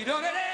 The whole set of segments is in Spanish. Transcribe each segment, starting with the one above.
escucha. Can't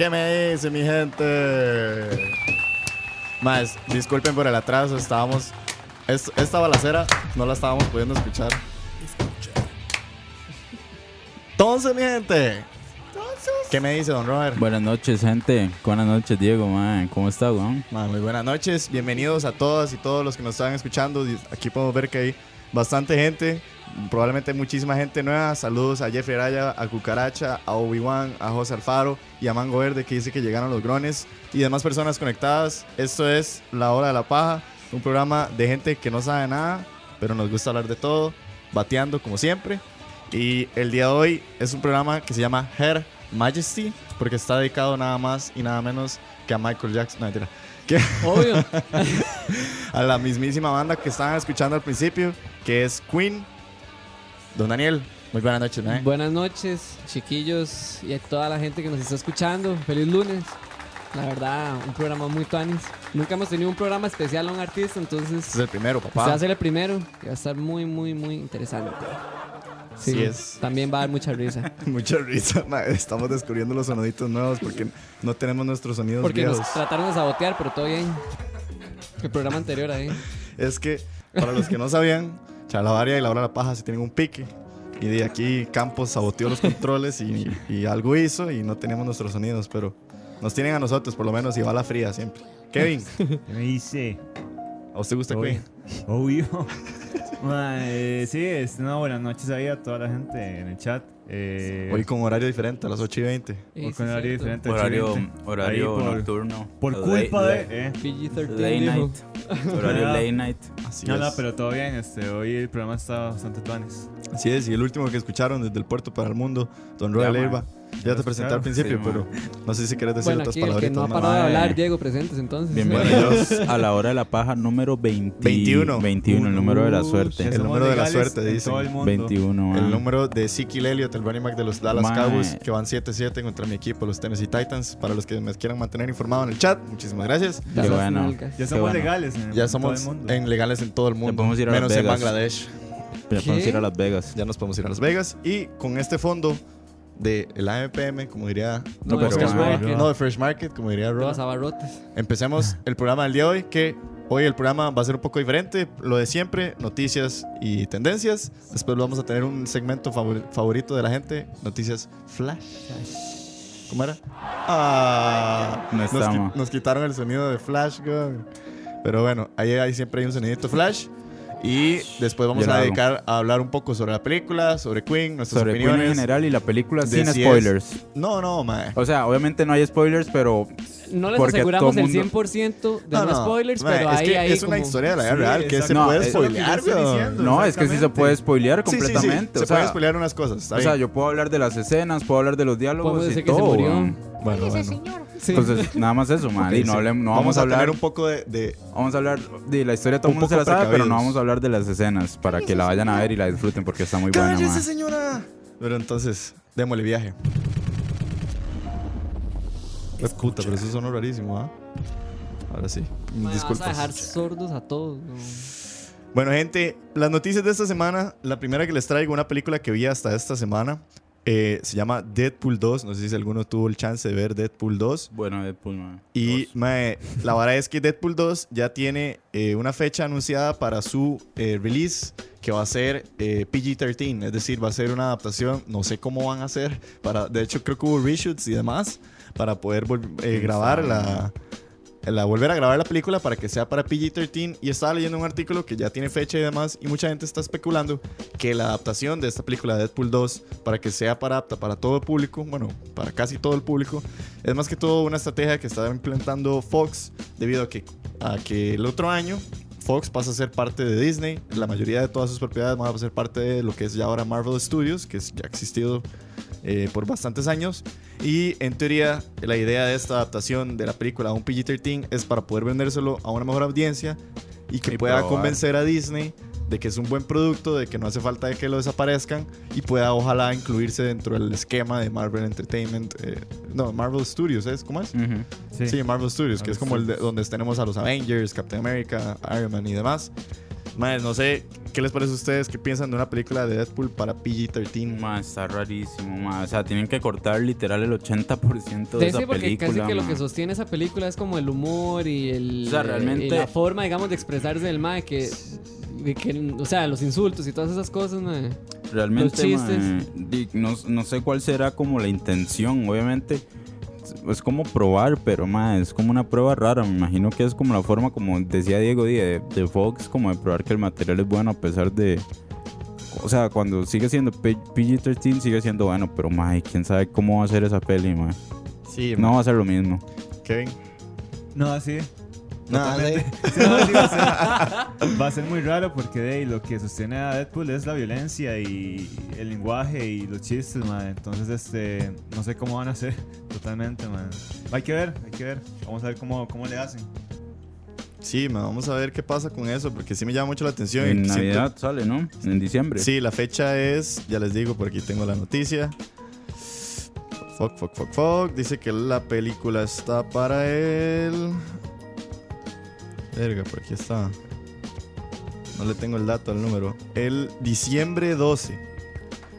¿Qué me dice mi gente? Más, disculpen por el atraso, estábamos... es- esta balacera no la estábamos pudiendo escuchar. Entonces, mi gente. ¿Qué me dice, don Robert? Buenas noches, gente. Buenas noches, Diego, man. ¿Cómo está, weón? Ma, muy buenas noches, bienvenidos a todas y todos los que nos están escuchando. Aquí podemos ver que hay bastante gente, probablemente muchísima gente nueva. Saludos a Jeffrey Araya, a Cucaracha, a Obi-Wan, a José Alfaro y a Mango Verde que dice que llegaron los grones y demás personas conectadas. Esto es La Hora de la Paja, un programa de gente que no sabe nada, pero nos gusta hablar de todo, bateando como siempre. Y el día de hoy es un programa que se llama Her Majesty, porque está dedicado nada más y nada menos que a Michael Jackson. No, mentira. Que Obvio. a la mismísima banda que estaban escuchando al principio, que es Queen. Don Daniel, muy buenas noches, ¿no? Buenas noches, chiquillos y a toda la gente que nos está escuchando. Feliz lunes. La verdad, un programa muy tuanis. Nunca hemos tenido un programa especial a un artista, entonces Este es el primero, usted va papá. a ser el primero y va a estar muy, muy, muy interesante. Así es. También va a dar mucha risa. Mucha risa. Estamos descubriendo los soniditos nuevos porque no tenemos nuestros sonidos Porque viejos. nos trataron de sabotear, pero todo bien. El programa anterior ahí. Es que, para los que no sabían, Chalabaria y la hora de la paja se tienen un pique. Y de aquí Campos saboteó los controles y, y algo hizo y no teníamos nuestros sonidos, pero nos tienen a nosotros por lo menos y va la fría siempre. Kevin, ¿Qué me dice? ¿a usted gusta Queen? Obvio. Ma, eh, sí, es una buenas noches ahí a toda la gente en el chat. Eh, Hoy con horario diferente, a las 8 y 20. hoy Sí, con sí, horario diferente. Horario, 8:20. horario por, nocturno. Por culpa late- de. eh. PG-13. Late night. Horario Ah. late night. Así No, es. no, pero todo bien. Este, hoy el programa está bastante tuanes. Así es, y el último que escucharon desde el puerto para el mundo, Don Royal Ya, Leiva. Ya te presenté al principio, Sí, pero no sé si querés decir Bueno, otras aquí el que palabritas. no ha parado de hablar, Diego, presentes entonces. Bienvenidos a la hora de la paja número 20 21. 21, el número de la suerte. El número de la suerte, en dicen. todo el mundo. 21, El man. número de Ezekiel Elliott, el running back de los Dallas Mae. Cowboys, que van 7-7 contra mi equipo, los Tennessee Titans. Para los que me quieran mantener informado en el chat, muchísimas gracias. Qué bueno. Ya somos bueno. legales en Ya somos todo el mundo. en legales en todo el mundo, ir a menos en. Bangladesh. Ya podemos ir a Las Vegas. Ya nos podemos ir a Las Vegas. Y con este fondo de el AMPM, como diría... No, pero, de Fresh mae, Market. No, de Fresh Market, como diría Rob. Abarrotes. Empecemos el programa del día de hoy, que hoy el programa va a ser un poco diferente, lo de siempre, noticias y tendencias. Después vamos a tener un segmento favor- favorito de la gente, noticias flash. ¿Cómo era? Ah, No nos, qui- nos quitaron el sonido de flash, güey. Pero bueno, ahí, ahí siempre hay un sonidito flash. Y después vamos a dedicar a hablar un poco sobre la película, sobre Queen, nuestras Sobre Queen opiniones. en general y la película sin si es- spoilers. No, no, mae. O sea, obviamente no hay spoilers, pero No les Porque aseguramos el mundo- 100% de No, no, no, spoilers, mae, pero es ahí que hay es una historia de la vida Sí, real que se exacto. puede No, es spoilear, diciendo. no, es que sí se puede spoilear Sí, sí, sí, completamente. Se o sea, pueden spoilear unas cosas. o sea, yo puedo hablar de las escenas, puedo hablar de los diálogos y se todo. Bueno, bueno. Sí. Entonces, nada más eso, man. y no, sí. hablem- no vamos, a hablar un poco de, de- Vamos a hablar de la historia, todo el Un mundo se la sabe, pero no vamos a hablar de las escenas para que la vayan a ver y la disfruten porque está muy buena, ¡Cállese, man. señora! Pero entonces, démosle viaje. Es puta, pero eso sonó rarísimo, ¿ah? Ahora sí. Mae, Vas a Disculpas. dejar sordos a todos. ¿no? Bueno, gente, las noticias de esta semana. La primera que les traigo, una película que vi hasta esta semana. eh, se llama Deadpool 2. No sé si alguno tuvo el chance de ver Deadpool 2. Bueno, Deadpool, man. Y mae, la verdad es que Deadpool 2 ya tiene eh, una fecha anunciada para su eh, release que va a ser eh, PG-13, es decir, va a ser una adaptación, no sé cómo van a hacer, para, de hecho creo que hubo reshoots y demás para poder eh, grabar la, la, volver a grabar la película para que sea para PG-13 y estaba leyendo un artículo que ya tiene fecha y demás y mucha gente está especulando que la adaptación de esta película Deadpool 2 para que sea para apta para todo el público, bueno, para casi todo el público, es más que todo una estrategia que está implementando Fox debido a que, a que el otro año Fox pasa a ser parte de Disney. La mayoría de todas sus propiedades van a ser parte de lo que es ya ahora Marvel Studios, que es- ya ha existido eh, por bastantes años. Y en teoría, la idea de esta adaptación de la película a un PG-13 es para poder vendérselo a una mejor audiencia y que Y pueda probar. convencer a Disney de que es un buen producto, de que no hace falta de que lo desaparezcan y pueda ojalá incluirse dentro del esquema de Marvel Entertainment, eh, no, Marvel Studios, ¿es? ¿Cómo es? Ujú. Sí. Sí, Marvel Studios, que Marvel es como el de- donde tenemos a los Avengers, Captain America, Iron Man y demás. Madre, no sé, ¿qué les parece a ustedes? ¿Qué piensan de una película de Deadpool para PG-13? Ma, está rarísimo, ma. O sea, tienen que cortar literal el 80% de Sí, esa sí, porque película. casi que lo que sostiene esa película es como el humor y el O sea, realmente- y la forma, digamos, de expresarse del mae que, de que o sea, los insultos y todas esas cosas, mae. Realmente, los chistes. no, no sé cuál será como la intención, obviamente. Es como probar, pero ma, es como una prueba rara. Me imagino que es como la forma, como decía Diego, di, de, de Fox, como de probar que el material es bueno a pesar de. O sea, cuando sigue siendo P- PG-13, sigue siendo bueno, pero ma, quién sabe cómo va a ser esa peli, ma. Sí, No va a ser lo mismo. Kevin. No, sí. No, Totalmente. Sí, no, sí, va, a ser, va a ser muy raro porque de lo que sostiene a Deadpool es la violencia y el lenguaje y los chistes, madre. Entonces, este, no sé cómo van a ser totalmente, man. Hay que ver, hay que ver. Vamos a ver cómo, cómo le hacen. Sí, ma, vamos a ver qué pasa con eso, porque sí me llama mucho la atención. En siento- Navidad sale, ¿no? En diciembre. Sí, la fecha es, ya les digo, por aquí tengo la noticia. Fuck, fuck, fuck, fuck. Dice que la película está para el. Verga, por aquí está. No le tengo el dato al número. El diciembre 12.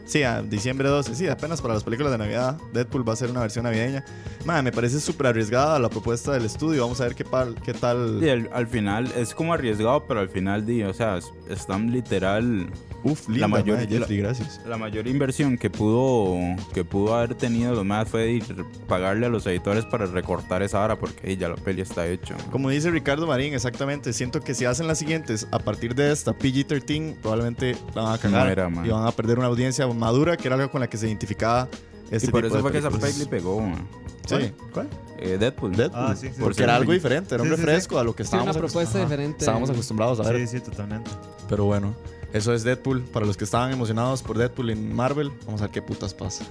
Sí, a diciembre 12. Sí, apenas para las películas de Navidad. Deadpool va a ser una versión navideña. Madre, me parece súper arriesgada la propuesta del estudio. Vamos a ver qué, pal- qué tal. Y al, al final es como arriesgado, pero al final, di, o sea, es- están literal. Uf, linda, mayor- madre, Jeffrey, gracias. La mayor inversión que pudo que pudo haber tenido los más fue ir pagarle a los editores para recortar esa hora porque ahí ya la peli está hecha. Como dice Ricardo Marín, exactamente. Siento que si hacen las siguientes a partir de esta PG-13, probablemente la van a cagar. No era, y van a perder una audiencia madura, que era algo con la que se identificaba este y por tipo eso de fue que esa peli pegó, man. Sí, ¿Cuál? Eh, Deadpool. Deadpool. Ah, sí, sí. Porque sí. era algo diferente, era un Sí, sí, sí. refresco a lo que Sí, una estábamos, propuesta diferente. estábamos acostumbrados a ver. Sí, sí, totalmente. Pero bueno, eso es Deadpool. Para los que estaban emocionados por Deadpool en Marvel, vamos a ver qué putas pasa.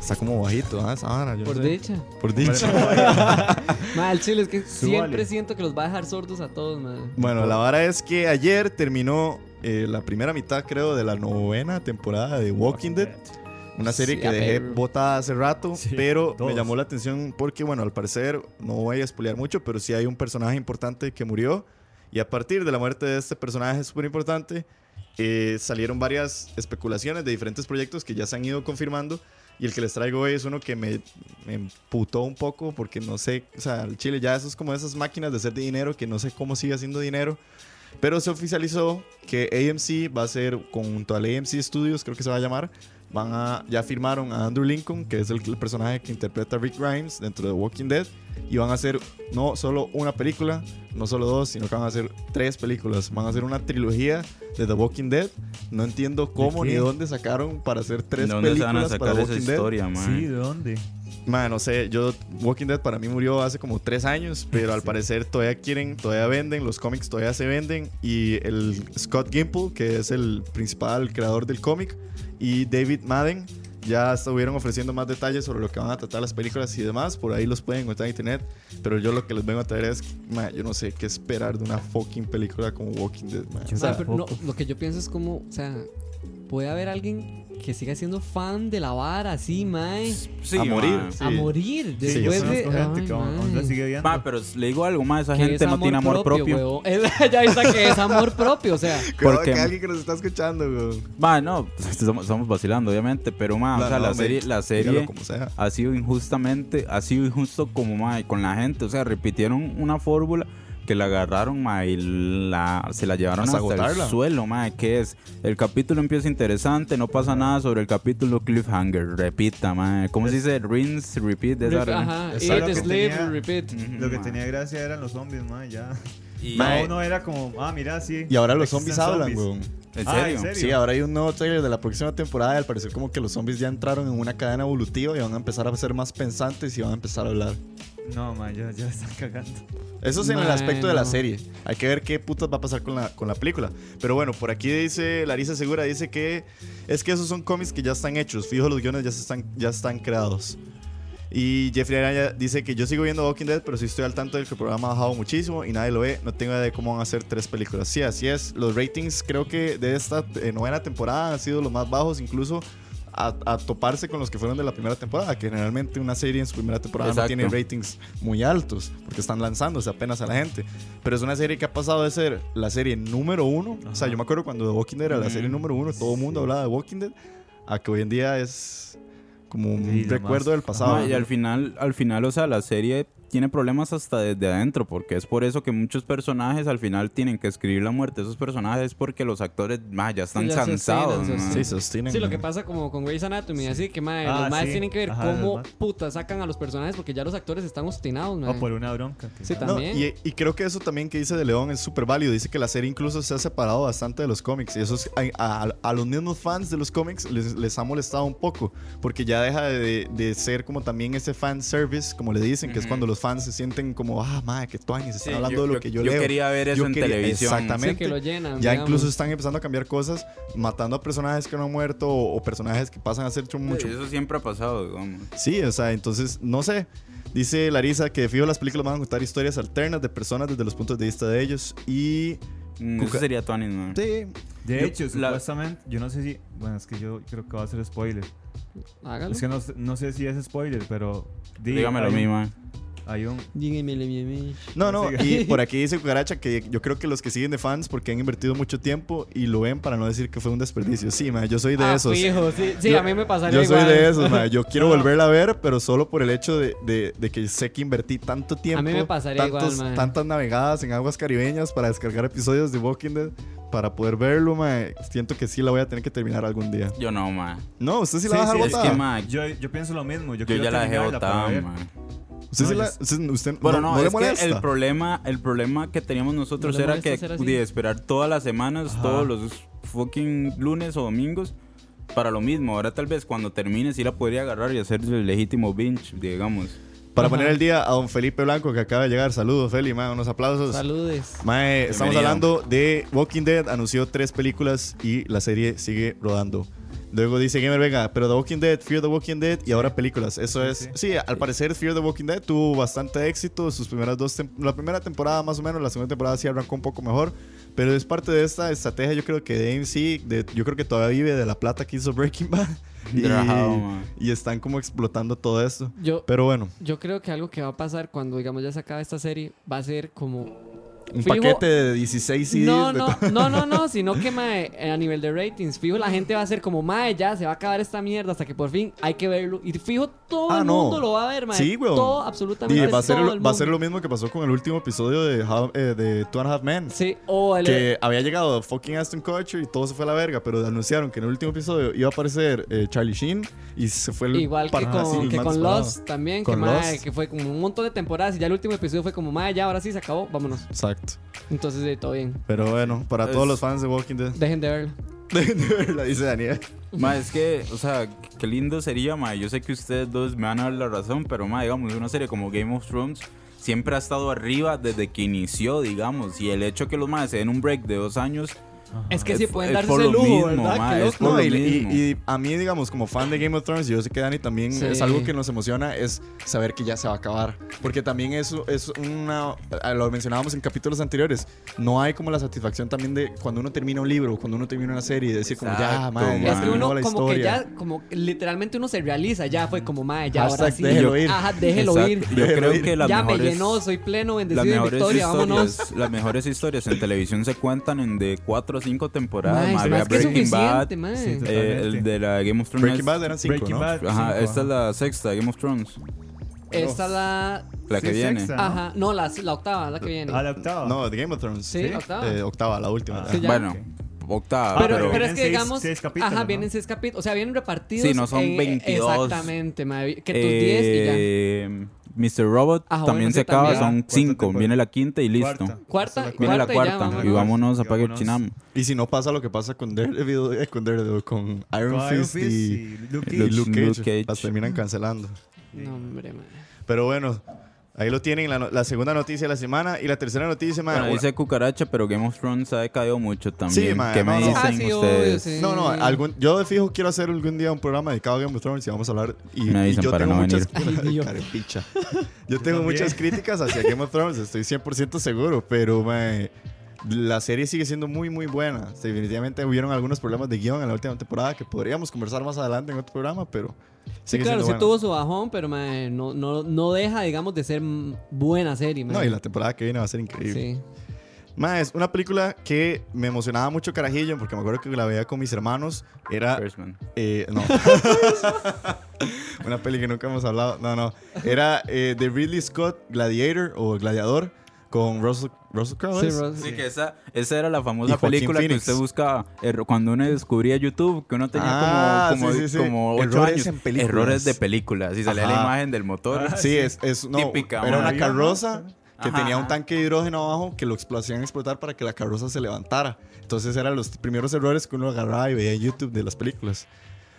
Está como bajito, ¿ah? Esa vara, yo no Por sé. dicha. Por dicha. Mal chile, es que siempre siento que los va a dejar sordos a todos, man. Bueno, la vara es que ayer terminó eh, la primera mitad, creo, de la novena temporada de Walking Dead. Una serie Sí, que a dejé ver. botada hace rato, Sí, pero me todos. llamó la atención porque, bueno, al parecer, no voy a spoilear mucho, pero sí hay un personaje importante que murió. Y a partir de la muerte de este personaje súper importante, eh, salieron varias especulaciones de diferentes proyectos que ya se han ido confirmando. Y el que les traigo hoy es uno que me, me emputó un poco porque no sé, o sea, el Chile ya eso es como esas máquinas de hacer dinero que no sé cómo sigue haciendo dinero. Pero se oficializó que AMC va a ser, junto al AMC Studios, creo que se va a llamar, van a, ya firmaron a Andrew Lincoln, que es el, el personaje que interpreta a Rick Grimes dentro de Walking Dead, y van a hacer no solo una película, no solo dos, sino que van a hacer tres películas. Van a hacer una trilogía de The Walking Dead. No entiendo cómo ni dónde sacaron para hacer tres ¿De dónde se van a películas para sacar esa Walking Dead. historia, man? Sí, ¿de dónde? Man, no sé, yo Walking Dead para mí murió hace como tres años, pero al Sí. parecer todavía quieren, todavía venden, los cómics todavía se venden y el Scott Gimple, que es el principal creador del cómic, y David Madden ya estuvieron ofreciendo más detalles sobre lo que van a tratar las películas y demás, por ahí los pueden encontrar en internet, pero yo lo que les vengo a traer es, man, yo no sé qué esperar de una fucking película como Walking Dead, man. O sea, pero no, lo que yo pienso es como, o sea, puede haber alguien que siga siendo fan de la vara así, mae. Sí, a morir. man. Sí. A morir Sí, después yo de. conozco gente Ay, que aún- aún mae. la sigue viendo. Ma, pero le digo algo más, esa gente es no tiene amor propio. Es- ya está que es amor propio, o sea. Porque- que alguien que nos está escuchando, weón. Ma, no, estamos, estamos vacilando, obviamente, pero ma, No, o sea, no, la me- serie, la serie como sea. ha sido injustamente, ha sido injusto como ma, con la gente, o sea, repitieron una fórmula que la agarraron ma, y la, se la llevaron Hasta hasta, agotarla. el suelo, ma, que es el capítulo empieza interesante, no pasa nada sobre el capítulo cliffhanger, repita, ma, ¿cómo se dice? Rinse, repeat, de esa Ajá, eat, Lo que slave, tenía- repeat. Lo que ma. tenía gracia eran los zombies, man, ya. Y- Ma, No, uno era como, ah, mira, sí. Y ahora los zombies hablan, weón. ¿En Ah, serio? ¿en serio? Sí, ahora hay un nuevo trailer de la próxima temporada y al parecer como que los zombies ya entraron en una cadena evolutiva y van a empezar a ser más pensantes y van a empezar a hablar. No, man, ya, ya están cagando. Eso es en el aspecto de la serie. Hay que ver qué putas va a pasar con la, con la película. Pero bueno, por aquí dice Larisa Segura, dice que es que esos son cómics que ya están hechos. Fijo, los guiones ya, están, ya están creados. Y Jeffrey Araya dice que yo sigo viendo Walking Dead, pero sí estoy al tanto del que el programa ha bajado muchísimo y nadie lo ve. No tengo idea de cómo van a hacer tres películas. Sí, así es. Los ratings creo que de esta eh, novena temporada han sido los más bajos, incluso a, a toparse con los que fueron de la primera temporada, que generalmente una serie en su primera temporada no Exacto. tiene ratings muy altos, porque están lanzándose apenas a la gente. Pero es una serie que ha pasado de ser la serie número uno. O sea, yo me acuerdo cuando The Walking Dead era la Ujú. serie número uno, todo el mundo hablaba de Walking Dead, a que hoy en día es como un Sí, recuerdo del pasado. Ma, y al final, al final, o sea, la serie tiene problemas hasta desde adentro, porque es por eso que muchos personajes al final tienen que escribir la muerte de esos personajes porque los actores ma, ya están Sí, cansados. sostienen, ma. se Sí, sostienen. Sí, lo que pasa como con Grey's Anatomy, así que mae, Ah, los maes sí. tienen que ver Ajá, cómo puta sacan a los personajes porque ya los actores están obstinados, mae. O por una bronca. Sí, No, también. y, y creo que eso también que dice de León es súper válido. Dice que la serie incluso se ha separado bastante de los cómics. Y eso es- a, a- a los mismos fans de los cómics les, les ha molestado un poco. Porque ya deja de, de ser como también ese fan service, como le dicen, que es cuando los fans se sienten como, ah, madre, que Twain, se están Sí, hablando yo- de lo yo- que yo, yo leo. quería ver eso en televisión. Exactamente. Sí, que lo llenan. ya digamos. incluso están empezando a cambiar cosas, matando a personajes que no han muerto o, o personajes que pasan a ser mucho, mucho. Eso siempre ha pasado, digamos. Sí, o sea, entonces, no sé. Dice Larisa que de fijo las películas van a contar historias alternas de personas desde los puntos de vista de ellos. Y. Mm, Cuca- Eso sería Twanis, man. Sí. De Yo- hecho, la- supuestamente, yo no sé si. Bueno, es que yo creo que va a ser spoiler. Hágalo. Es que no, sé- no sé si es spoiler, pero. Dígamelo a mí, man. Hay un. Dígamele, mi mi. No, no, y por aquí dice Cucaracha que yo creo que los que siguen de fans porque han invertido mucho tiempo y lo ven para no decir que fue un desperdicio. Sí, ma, yo soy de Ah, esos. fijo, sí, sí, Yo- a mí me pasaría Yo soy igual. de esos, ma. Yo quiero No. volverla a ver, pero solo por el hecho de, de- de que sé que invertí tanto tiempo. A mí me pasaría tantos- igual, ma. Tantas navegadas en aguas caribeñas para descargar episodios de Walking Dead para poder verlo, ma. Siento que sí la voy a tener que terminar algún día. Yo no, man. No, usted sí la Sí, va a dejar sí, Es botada. que, man, Yo, yo pienso lo mismo. Yo, yo quiero ya la dejé terminarla para botada, ver. Man. Usted sí No, la- yo- usted, usted Bueno, no, le que el problema, el problema que teníamos nosotros ¿No le era que de esperar todas las semanas, Ajá. todos los fucking lunes o domingos para lo mismo. Ahora tal vez cuando termine sí la podría agarrar y hacer el legítimo binge, digamos. Para Ajá. poner el día a don Felipe Blanco que acaba de llegar. Saludos, Feli, ma, unos aplausos. Saludes. Mae, estamos hablando de Walking Dead, anunció tres películas y la serie sigue rodando. Luego dice Gamer Vega, pero The Walking Dead, Fear the Walking Dead y ahora películas. Eso Sí, es. sí. Sí, al parecer Fear the Walking Dead tuvo bastante éxito. Sus primeras dos la primera temporada más o menos, la segunda temporada sí arrancó un poco mejor. Pero es parte de esta estrategia, yo creo que de AMC, de, yo creo que todavía vive de la plata que hizo Breaking Bad. Y, y están como explotando todo esto. Yo, Pero bueno, yo creo que algo que va a pasar cuando, digamos, ya se acabe esta serie va a ser como. Un Fijo- paquete de 16 CDs. No, no, no, no, no, sino que mae, eh, a nivel de ratings, fijo, la gente va a ser como, mae, ya se va a acabar esta mierda hasta que por fin hay que verlo. Y fijo, todo Ah, el no. mundo lo va a ver, mae. Sí, weón. Todo, absolutamente. Y va a, ser, todo lo- el va a ser lo mismo que pasó con el último episodio de, How- eh, de Two and a Half Men. Sí, o el. Que había llegado fucking Aston Kutcher y todo se fue a la verga, pero anunciaron que en el último episodio iba a aparecer eh, Charlie Sheen y se fue el Igual que con, que con. Lost también, que, mae, Lost. que fue como un montón de temporadas y ya el último episodio fue como, mae, ya ahora sí se acabó, vámonos. Exacto. Entonces, eh, todo bien. Pero bueno, para Es- todos los fans de Walking Dead, Dejen de verlo. dejen de verla, dice Daniel. Ma, es que, o sea, qué lindo sería, ma. Yo sé que ustedes dos me van a dar la razón, pero, ma, digamos, una serie como Game of Thrones siempre ha estado arriba desde que inició, digamos. Y el hecho que los más se den un break de dos años. Es que Es- sí pueden es darse por ese lo lujo, mismo, ¿verdad? es No, y, y- a mí, digamos, como fan de Game of Thrones, yo sé que Dani también Sí. es algo que nos emociona, es saber que ya se va a acabar. Porque también eso es una. Lo mencionábamos en capítulos anteriores. No hay como la satisfacción también de cuando uno termina un libro, cuando uno termina una serie, y decir, como ya, Exacto, man, ya Es ma. que uno la como que historia. ya, como que literalmente uno se realiza, ya fue como, mae, ya ahora Hashtag sí. déjelo ir. Ajá, déjelo Exacto. ir. Yo Déjelo creo ir. que las ya mejores, me llenó, soy pleno, bendecido en mejores victoria, vámonos. historias, las mejores historias en televisión se cuentan en de cuatro o cinco temporadas. Más que Breaking Bad. Sí, eh, el de la Game of Thrones. Breaking Bad eran cinco, Breaking ¿no? Bad. Ajá, cinco, esta es la sexta Game of Thrones, Esta es la... la que Sí, viene. sexta. ¿no? Ajá, no, la, la octava, la que viene. Ah, la octava. No, de Game of Thrones. Sí, octava. Eh, octava, la última. Ah. ya. Sí, ya. Bueno, octava, Ah, Pero, pero, pero es que seis- digamos, seis capítulos, ajá, ¿no? vienen seis capítulos, o sea, vienen repartidos. Sí, no son en- 22. Exactamente, mae, que tus 10 y ya. Mr. Robot Ah, también se acaba, también. son Cuarta cinco. Viene la quinta y listo. Cuarta. Cuarta, Viene la Cuarta y ya, cuarta y vámonos. a vámonos. Chinam. Y si no pasa lo que pasa con Daredevil, eh, con, Daredevil, con Iron Con Fist y y Luke Cage. Luke Cage. las terminan cancelando. No, hombre, mae. Pero bueno, ahí lo tienen, la, no- la segunda noticia de la semana. Y la tercera noticia, man, Bueno, dice Cucaracha, pero Game of Thrones ha decaído mucho también. Sí, mae, ¿Qué me no, no. dicen Ah, sí, obvio, ustedes? sí. No, no, algún, yo de fijo quiero hacer algún día un programa dedicado a Game of Thrones y vamos a hablar. Y, Me y avisan yo para tengo no muchas, venir. Yo tengo muchas críticas hacia Game of Thrones, estoy 100% seguro, pero mae, la serie sigue siendo muy, muy buena. Definitivamente hubieron algunos problemas de guion en la última temporada que podríamos conversar más adelante en otro programa, pero Sí, claro, sí buena. tuvo su bajón, pero mae, no, no, no deja, digamos, de ser buena serie, mae. No, y la temporada que viene va a ser increíble. Sí. Mae, es una película que me emocionaba mucho carajillo porque me acuerdo que la veía con mis hermanos. Era First Man. Eh, no. Una peli que nunca hemos hablado. No, no. Era eh, de Ridley Scott, Gladiator o Gladiador, con Russell, Russell Crowe. Sí. Ross. Sí, que esa, esa era la famosa película que Phoenix. usted buscaba er- cuando uno descubría YouTube, que uno tenía Ah, como, como, sí, sí, sí. como ocho Errores años. en películas. Errores de películas. Y salía Ajá. la imagen del motor. Ah, Sí, es, es no, Típica, Era una carroza que Ajá. tenía un tanque de hidrógeno abajo que lo hacían explotar para que la carroza se levantara. Entonces eran los primeros errores que uno agarraba y veía en YouTube de las películas.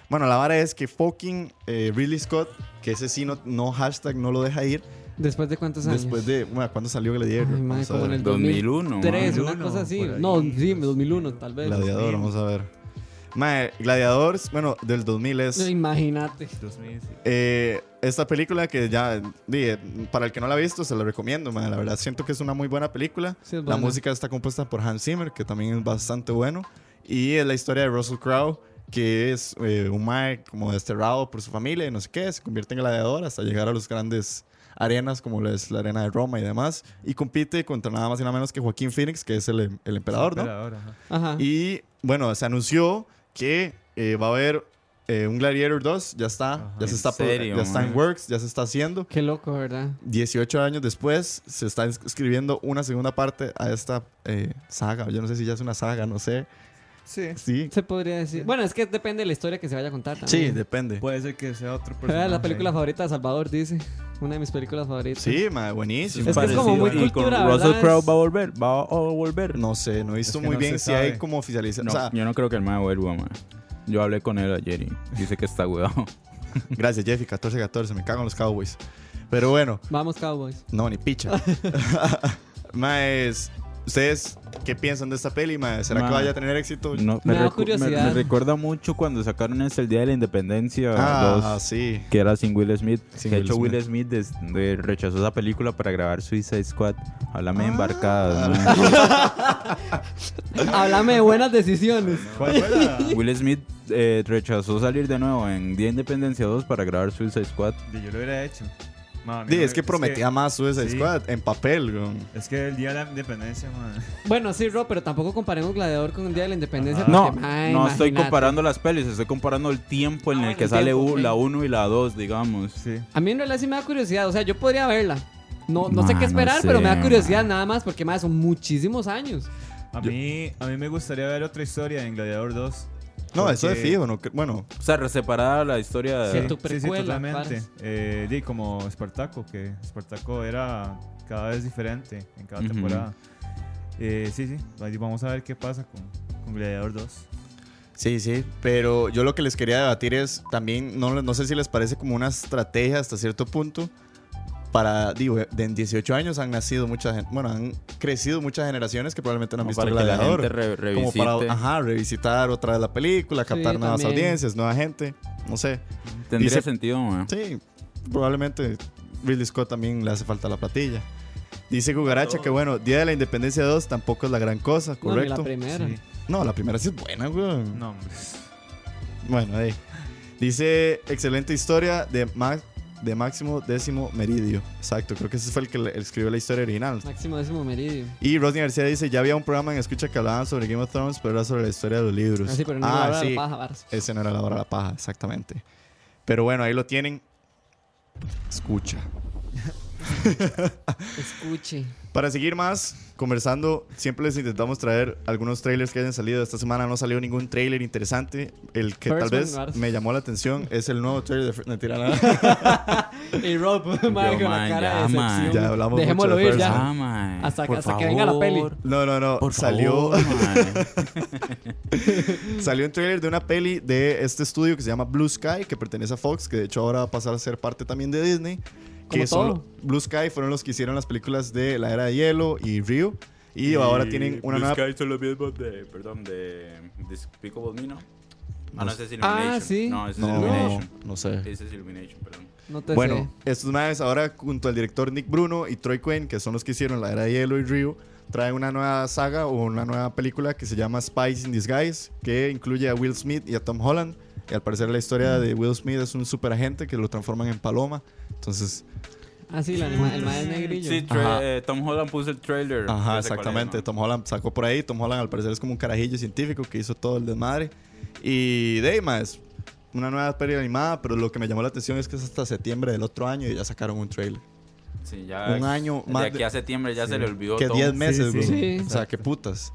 Bueno, la vara es que fucking eh, Ridley Scott, que ese sí no, no hashtag no lo deja ir, ¿Después de cuántos años? Después de, bueno, ¿cuándo salió Gladiator? Ay, a como en el 2001. 2003, mae. una 2001, cosa así. No, sí, 2001 tal vez. Gladiador, vamos a ver. Mae, Gladiador, bueno, del 2000 es... Imagínate. 2000, sí. Eh, esta película que ya, di, eh, para el que no la ha visto, se la recomiendo, mae. La verdad, siento que es una muy buena película. Sí, es La buena. música está compuesta por Hans Zimmer, que también es bastante bueno. Y es la historia de Russell Crowe, que es eh, un mae como desterrado por su familia y no sé qué, se convierte en gladiador hasta llegar a los grandes arenas como la es la arena de Roma y demás. Y compite contra nada más y nada menos que Joaquín Phoenix, que es el, el emperador, ¿no? Emperador, ajá. Ajá. Y bueno, se anunció que eh, va a haber eh, un Gladiator 2, ya está, Ajá. ya se ¿En está, serio, ya está en works, ya se está haciendo. Qué loco, ¿verdad? 18 años después se está es- escribiendo una segunda parte a esta eh, saga. Yo no sé si ya es una saga, no sé. Sí. Sí, Se podría decir. Bueno, es que depende de la historia que se vaya a contar también. sí, depende. Puede ser que sea otro Era personaje. la película favorita de Salvador, dice. Una de mis películas favoritas. Sí, ma, buenísimo. Es que es como muy. Y con Russell. Crowe va a volver. Va a volver. No sé, no he visto Es que muy no bien si hay como oficialización. No, o sea, yo no creo que el mae vuelva, mae. Yo hablé con él ayer y dice que está huevado. gracias, Jeffy, 14-14, me cago en los Cowboys. Pero bueno, Vamos, Cowboys. no, ni picha. Más, ¿ustedes qué piensan de esta peli? ¿Será que vaya a tener éxito? No, Me da recu- curiosidad. me recuerda mucho cuando sacaron este el Día de la Independencia Ah, 2, sí. que era sin Will Smith. Sin que Will de hecho Smith. Will Smith des- de- rechazó esa película para grabar Suicide Squad. Háblame de Ah. embarcadas, mae. Háblame de buenas decisiones. ¿Cuál fue la- Will Smith eh, rechazó salir de nuevo en Día de Independencia 2 para grabar Suicide Squad. Yo lo hubiera hecho. Ma, a mí Sí, no es que prometía más Suicide sí. Squad en papel. Es que el día de la independencia, man. Bueno, sí, Ro, pero tampoco comparemos Gladiador con el Día de la Independencia. Ajá. No, no estoy comparando las pelis, estoy comparando el tiempo en Ah, el que el sale tiempo, u- ok. la 1 y la 2, digamos. Sí. A mí en realidad sí me da curiosidad. O sea, yo podría verla. No, no sé qué no esperar, sé, pero me da curiosidad nada más porque, más son muchísimos años. A mí, a mí me gustaría ver otra historia en Gladiador 2. No, eso de Porque- fijo. No, bueno, O sea, separada la historia de... Sí. tu Sí, sí, precuela, totalmente. Eh, di, como Espartaco, que Espartaco era cada vez diferente en cada temporada. Eh, sí, sí. Ahí Vamos a ver qué pasa con, con Gladiador 2. sí, sí. Pero yo lo que les quería debatir es también, no, no sé si les parece como una estrategia hasta cierto punto. Para, digo, de en 18 años han nacido muchas, bueno, han crecido muchas generaciones que probablemente no han Como visto para que la Gladiador. gente re- como para ajá, revisitar otra vez la película, captar Sí, nuevas también. audiencias, nueva gente. No sé. Tendría Dice- sentido, man. Sí, probablemente Ridley Scott también le hace falta la platilla. Dice Gugaracha que bueno, Día de la Independencia 2 tampoco es la gran cosa, No, ni la ¿correcto? primera. Sí. No, la primera sí es buena, weón. No, hombre. Bueno, ahí. Dice, excelente historia de, Ma- de Máximo Décimo Meridio. Exacto, creo que ese fue el que le- escribió la historia original. Máximo décimo meridio. Y Rodney García dice, ya había un programa en Escucha que hablaban sobre Game of Thrones, pero era sobre la historia de los libros. Ah, sí, pero no ah, ahora sí. la paja, varas. Ese no era la hora de la paja, exactamente. Pero bueno, ahí lo tienen. Escucha. Escuche. Para seguir más conversando, siempre les intentamos traer algunos trailers que hayan salido. Esta semana no salió ningún trailer interesante. El que First tal vez Mars. me llamó la atención es el nuevo trailer de... No, tira nada. Y Rob, Yo, con la man, cara ya, de man. Ya hablamos Dejémoslo mucho de ir ya. Ah, man. Hasta que- Por hasta que venga la peli. favor. No, no, no. Por salió, favor, man. salió un trailer de una peli de este estudio que se llama Blue Sky, que pertenece a Fox, que de hecho ahora va a pasar a ser parte también de Disney. Que son Blue Sky fueron los que hicieron las películas de La Era de Hielo y Rio. Y, ahora tienen una nueva... son los mismos de, perdón, de Despicable Me, ¿no? Ah, no, ese es Ah, Illumination. sí. No, ese es No, Illumination. no sé. Ese es Illumination, perdón. No te Bueno, sé. estos manes ahora junto al director Nick Bruno y Troy Quinn, que son los que hicieron La Era de Hielo y Rio, traen una nueva saga o una nueva película que se llama Spies in Disguise, que incluye a Will Smith y a Tom Holland. Y al parecer la historia de Will Smith es un superagente que lo transforman en paloma. Entonces, Ah, sí, la el mae es negrillo. Sí, eh, Tom Holland puso el trailer. ajá, es, exactamente. ¿no? Tom Holland sacó por ahí. Tom Holland al parecer es como un carajillo científico que hizo todo el desmadre. Y ahí, más una nueva peli animada, pero lo que me llamó la atención es que es hasta septiembre del otro año y ya sacaron un trailer. Sí, ya Un año de más aquí de- a septiembre ya se le olvidó Que todo. 10 meses, Sí, güey. sí. O sea, qué putas.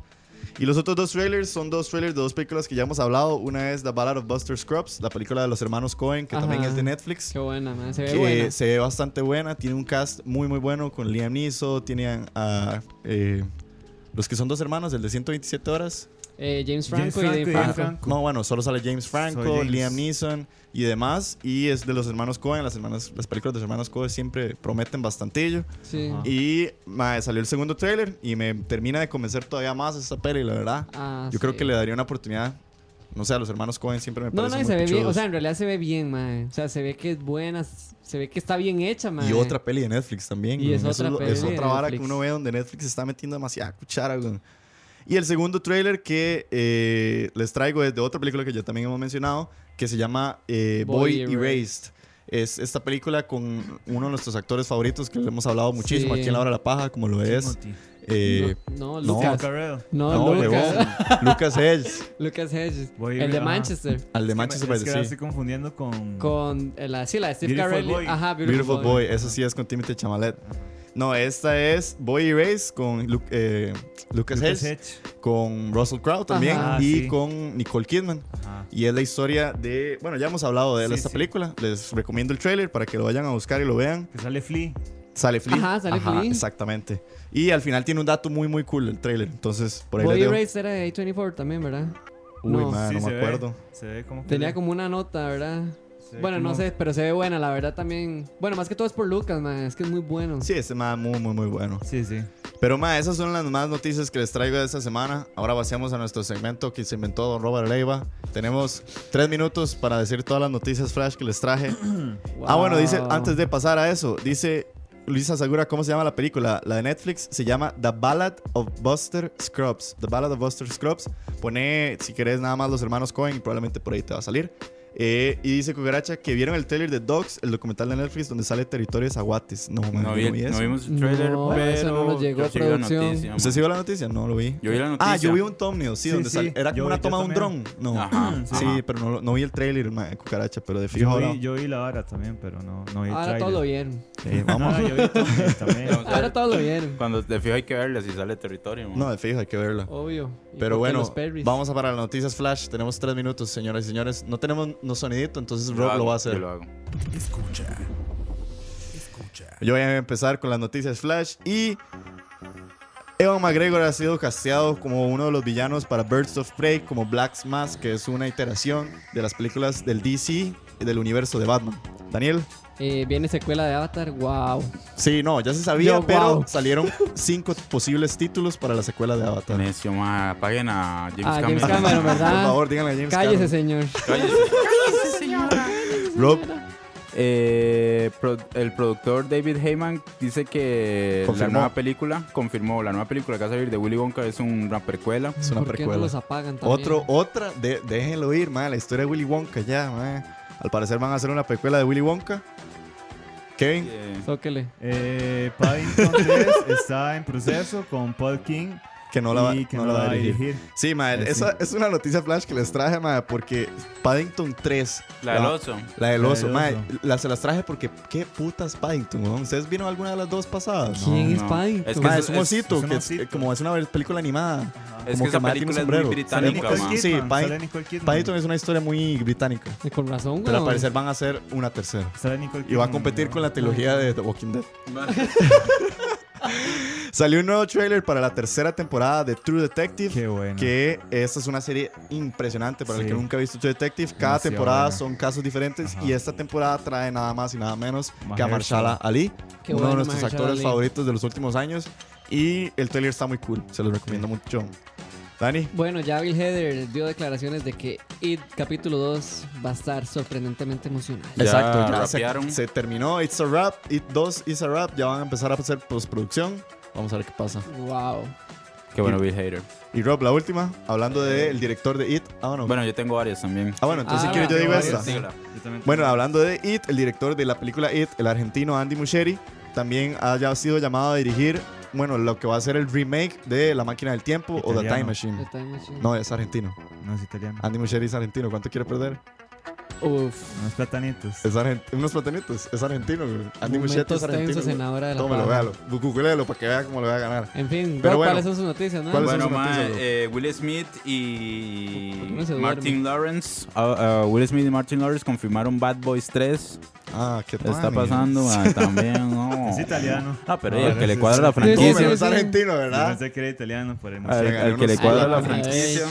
Y los otros dos trailers son dos trailers de dos películas que ya hemos hablado. Una es The Ballad of Buster Scruggs, la película de los hermanos Cohen, que Ajá. también es de Netflix. Qué buena, man. Se ve que buena. se ve bastante buena. Tiene un cast muy, muy bueno con Liam Neeson. Tiene a eh, los que son dos hermanos, el de 127 horas. Eh, James Franco James y Franco Dave Franco. Franco. No, bueno, solo sale James Franco, James. Liam Neeson y demás. Y es de los hermanos Cohen. Las, hermanas, las películas de los hermanos Cohen siempre prometen bastantillo. Sí. Ajá. Y mae, salió el segundo tráiler y me termina de convencer todavía más esta peli, la verdad. Ah, Yo sí. creo que le daría una oportunidad. No sé, a los hermanos Cohen siempre me No, no, parecen y muy se ve bien. O sea, en realidad se ve bien, mae. O sea, se ve que es buena. Se ve que está bien hecha, mae. Y otra peli de Netflix también. Y es otra lo- peli es de otra vara que uno ve donde Netflix está metiendo demasiada cuchara. güey. Y el segundo tráiler que eh, les traigo es de otra película que ya también hemos mencionado, que se llama eh, Boy, Boy Erased. Erased. Es esta película con uno de nuestros actores favoritos que le hemos hablado muchísimo Sí. aquí en La Hora de la Paja, como lo es. Eh, No, no, no. Lucas. Carrell. No, no, Lucas. Lucas Hedges, Lucas Hedges. Voy- el de ah. Manchester. al de Es que Manchester me- by es the que ahora Sea. estoy confundiendo con... Con eh, la, sí, la de Steve Beautiful Carell. Boy. Ajá, Beautiful, Boy. esa sí es con Timothy Chamalet. No, esta es Boy Erased con Lu- eh, Lucas, Lucas Hedges. Hedge. con Russell Crowe también Ajá. y Ah, sí. con Nicole Kidman. Ajá. Y es la historia de. Bueno, ya hemos hablado de él, Sí, esta sí. película. Les recomiendo el trailer para que lo vayan a buscar y lo vean. Que sale Flea. Sale Flea. Ajá, sale Flea. Exactamente. Y al final tiene un dato muy, muy cool el trailer. Entonces, por ahí Boy. Erased era de A24 también, ¿verdad? Uy, no. man, Sí, no me ve. acuerdo. Se ve como que... Tenía como una nota, ¿verdad? Bueno, no como- sé, pero se ve buena, la verdad también. Bueno, más que todo es por Lucas, man. Es que es muy bueno. Sí, este más muy, muy, muy bueno. Sí, sí. Pero, ma, esas son las más noticias que les traigo de esta semana. Ahora vaciamos a nuestro segmento que se inventó Don Robert Leiva. Tenemos tres minutos para decir todas las noticias flash que les traje. Ah, bueno, dice, Wow. antes de pasar a eso, dice Luisa Segura, ¿cómo se llama la película? La de Netflix se llama The Ballad of Buster Scrubs. The Ballad of Buster Scrubs. Pone, si querés, nada más los hermanos Cohen y probablemente por ahí te va a salir. Eh, y dice Cucaracha que vieron el trailer de Dogs, el documental de Netflix donde sale Territorios Aguates. No, man, No, vi, eso. no vimos el trailer, No, pero eso no nos llegó yo a sí la producción. noticia, ¿Usted sí vio la noticia? No lo vi. Yo vi la noticia. Ah, yo vi un thumbnail, sí, Sí, donde sí, era como yo- una toma de un dron. No. Ajá, Sí, ajá. pero no, no vi el trailer, man, Cucaracha, pero de fijo Yo ahora. vi, yo vi la vara también, pero no, no vi el Ahora trailer. todo lo vieron. Eh, vamos. Ah, yo vi también. Ahora todo vieron. Cuando te fijo hay que verla si sale territorio. man. No, de fijo, hay que verla. Obvio. Pero bueno, vamos a para las noticias flash. Tenemos tres minutos, señoras y señores. No tenemos no sonidito, entonces Rob hago, lo va a hacer. Yo lo hago. Escucha. Escucha. Yo voy a empezar con las noticias flash y Evan McGregor ha sido casteado como uno de los villanos para Birds of Prey, como Black Mask, que es una iteración de las películas del DC y del universo de Batman. Daniel, Eh, viene secuela de Avatar. Wow. sí, no, ya se sabía, Yo, pero wow. salieron cinco posibles títulos para la secuela de Avatar. Necio, ma. Apaguen a James Ah, Cameron. James Cameron, ¿verdad? Por favor, díganle a James Cállese, Cameron. señor. Cállese. Rob, Eh, pro- el productor David Heyman dice que Confirmó. la nueva película, confirmó, la nueva película que va a salir de Willy Wonka es una precuela. es una ¿Por qué no precuela. los apagan también? Otro, otra, de, déjenlo ir, man, la historia de Willy Wonka ya, man. Al parecer van a hacer una precuela de Willy Wonka. Kevin, Zóquele. Eh, Paddington 3 está en proceso con Paul King. Que no la, va- y que no la va a dirigir. Sí, man, Eh, esa sí. es una noticia flash que les traje, man, porque Paddington 3. la del oso. La del La oso, del oso. la- se las traje porque qué putas Paddington, weón? ¿Ustedes vieron alguna de las dos pasadas? ¿Quién es no. Paddington? Es que Man, es- es un osito, es un que es, osito. como es una película animada. Es Como que esa película es muy británica. Kidman. Sí, Pad- sale Nicole Kidman. Paddington es una historia muy británica. Y con razón, Pero al parecer van a hacer una tercera. Y va a competir ¿no? con la trilogía de The Walking Dead. Salió un nuevo trailer para la tercera temporada de True Detective. Qué bueno. Que esta es una serie impresionante para el que nunca ha visto True Detective. Cada Demasiado temporada buena. son casos diferentes Ajá. y esta temporada trae nada más y nada menos que a. Marshala Ali, Qué uno de nuestros Mahershala actores Ali. favoritos de los últimos años. Y el trailer está muy cool, se los recomiendo mucho. Dani, Bueno, ya Bill Heather dio declaraciones de que It capítulo 2 va a estar sorprendentemente emocional. Ya exacto, ya se, se terminó It's a Rap, It 2 It's a Rap, ya van a empezar a hacer postproducción. Vamos a ver qué pasa. Wow. Qué bueno, Bill Hader. Y Rob, la última, hablando del director de It. Ah, bueno. Bueno, yo tengo varias también. ah, bueno entonces Ah, si quieres yo digo esta. También Bueno, hablando de It, el director de la película It, el argentino Andy Muschietti, también haya sido llamado a dirigir, bueno, lo que va a ser el remake de La Máquina del Tiempo o The Time. Machine. The Time Machine. No, es argentino. No es italiano. Andy Muschietti es argentino. ¿Cuánto quiere perder? Uf. Unos platanitos. Es argentino. Unos platanitos. Es argentino. güey. Andy Muschietti es argentino. güey. la hora de la véalo. Googlealo para que vea cómo lo va a ganar. En fin, Pero bueno. ¿cuáles son sus noticias, no? ¿Cuáles son Bueno, sus ma, noticias, bro? eh, Will Smith y ¿Por qué no se Martin Lawrence. ah, ah, Will Smith y Martin Lawrence confirmaron Bad Boys 3. Ah, qué Le está pasando ma, también, no. Es italiano. Ah, pero No, el que le cuadra la es- ¿Cómo franquicia. es argentino, Yo verdad? pensé que era italiano por el Al, al que le cuadra la franquicia.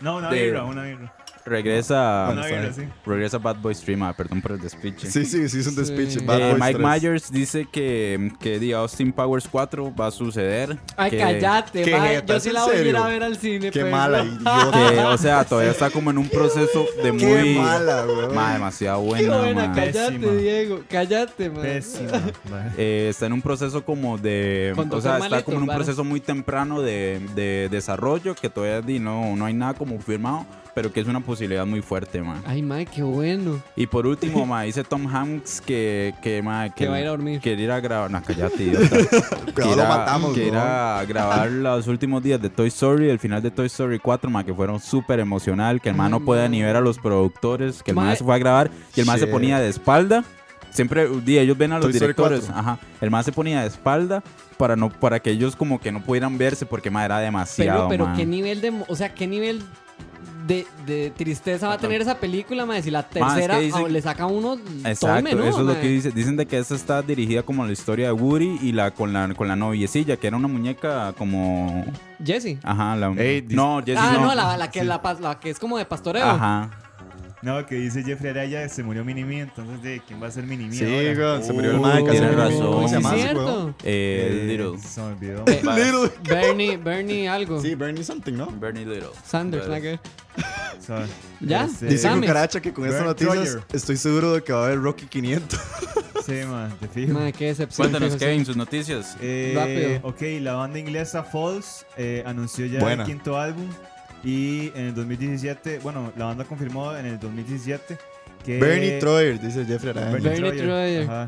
No, una birra, una birra. Regresa. Sí. Regresa Bad Boy Stream, ah, perdón por el despiche. Sí, sí, sí, es un Sí. despiche. Eh, Eh, Boys Mike 3. Myers dice que, que The Austin Powers 4 va a suceder. Ay, que, cállate, ¿Qué ma, jeta? Yo ¿Es sí la voy a ir a ver al cine. Qué pues, mala, que, o sea, todavía está como en un proceso de muy. Qué mala, güey. Ma, demasiado Qué buena. buena, ma. cállate, Pésima. Diego. Cállate, man. Pésima. Eh, está en un proceso como de. Con O sea, está como en un proceso muy temprano de, de desarrollo que todavía no, no hay nada como firmado, pero que es una posibilidad muy fuerte, man. Ay, ma, qué bueno. Y por último, ma, dice Tom Hanks que, que, ma, que Que va a ir a dormir. Quiere ir a grabar. No, cállate, idiota. que ir lo matamos, que ir weón. a grabar los últimos días de Toy Story, el final de Toy Story 4, ma, que fueron súper emocional, que el man Ay, no puede ni ver a los productores, que el Ma. man se fue a grabar y el man se ponía de espalda. Siempre, un día ellos ven a los Toy directores, 4. ajá, el man se ponía de espalda para no para que ellos como que no pudieran verse porque ma, era demasiado, Pero, pero qué nivel de. O sea, qué nivel de, de tristeza va a tener esa película, ma. Si la es que tercera dicen- le saca uno. Exacto, eso es lo que dice. Dicen de que esa está dirigida como la historia de Woody y la con la con la noviecilla, que era una muñeca como Jesse. ajá, la Ey, No, Ah, no. no, la, la que, la, pas- la que es como de pastoreo. Ajá. No, que dice Jeffrey Araya, se murió Minimi, entonces ¿de quién va a ser Minimi Sí, ahora? güey, se murió el Uh, Mike. tiene razón. ¿Cómo se cierto. Eh, Eh, Little. Se me olvidó. Eh, Little. Bernie, Bernie algo. Sí, Bernie something, ¿no? Bernie Little. Sanders, Pero- nada que ver. O sea, ¿Ya? este, Dice. Cucaracha que con estas noticias estoy seguro de que va a haber Rocky 500. Sí, man, te fijo. Ma, qué decepción. Cuéntanos, fijo, Kevin, sí. sus noticias. Eh, Rápido. Ok, la banda inglesa Falls eh, anunció ya Buena. el quinto álbum y en el 2017, bueno, la banda confirmó en el 2017 que... Bernie Troyer, dice Jeffrey Araya. Bernie Troyer. ajá,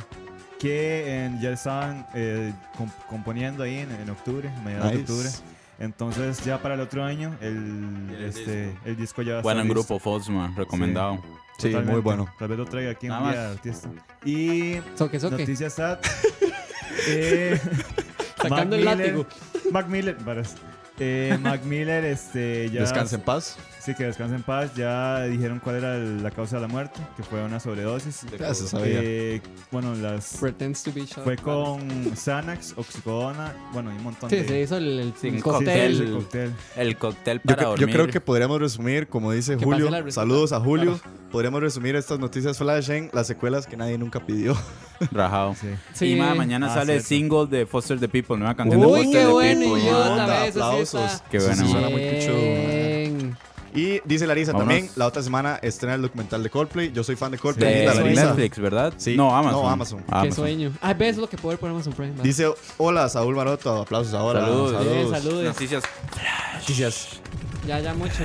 que eh, ya estaban eh, comp- componiendo ahí en, en octubre, mediados de Nice. octubre. Entonces ya para el otro año el, el este, disco. el disco ya va en estar grupo Fosma, recomendado. Sí, Totalmente. muy bueno. Tal vez lo traiga aquí un Nada día más. artista. Y Soque, soque. noticias sad. eh, Sacando el Mac látigo. Miller- Mac Miller. Eh, Mac Miller, este, ya. Descansa en paz. Sí, que descansa en paz. Ya dijeron cuál era el- la causa de la muerte, que fue una sobredosis. Ya se sabía. Eh, bueno, las. Pretends to be shot. Fue con Xanax, oxicodona, bueno, y un montón Sí, de. se hizo el, el Sí, Sí, cóctel. sí, sí, cóctel. El cóctel Yo, para yo dormir. creo que podríamos resumir, como dice Que Julio, saludos a Julio, podríamos resumir estas noticias flash en las secuelas que nadie nunca pidió. Rajado. Sí. Sí. Y ma, mañana Ah, sale el single de Foster the People, nueva canción de Foster qué the bueno, People. idiota, eso sí aplausos. Qué Eso sí bueno. suena muy pichudo. Y dice Larisa Vámonos. también, la otra semana estrena el documental de Coldplay. Yo soy fan de Sí, Coldplay. Qué sueño. Larisa. Netflix, ¿verdad? Sí. No, Amazon. No, Amazon. Qué Amazon. sueño. Ay, ves lo que puedo ver por Amazon Prime. Dice, hola Saúl Maroto, aplausos ahora. Saludos. Bien, saludos. Noticias. Noticias. Ya, ya mucho.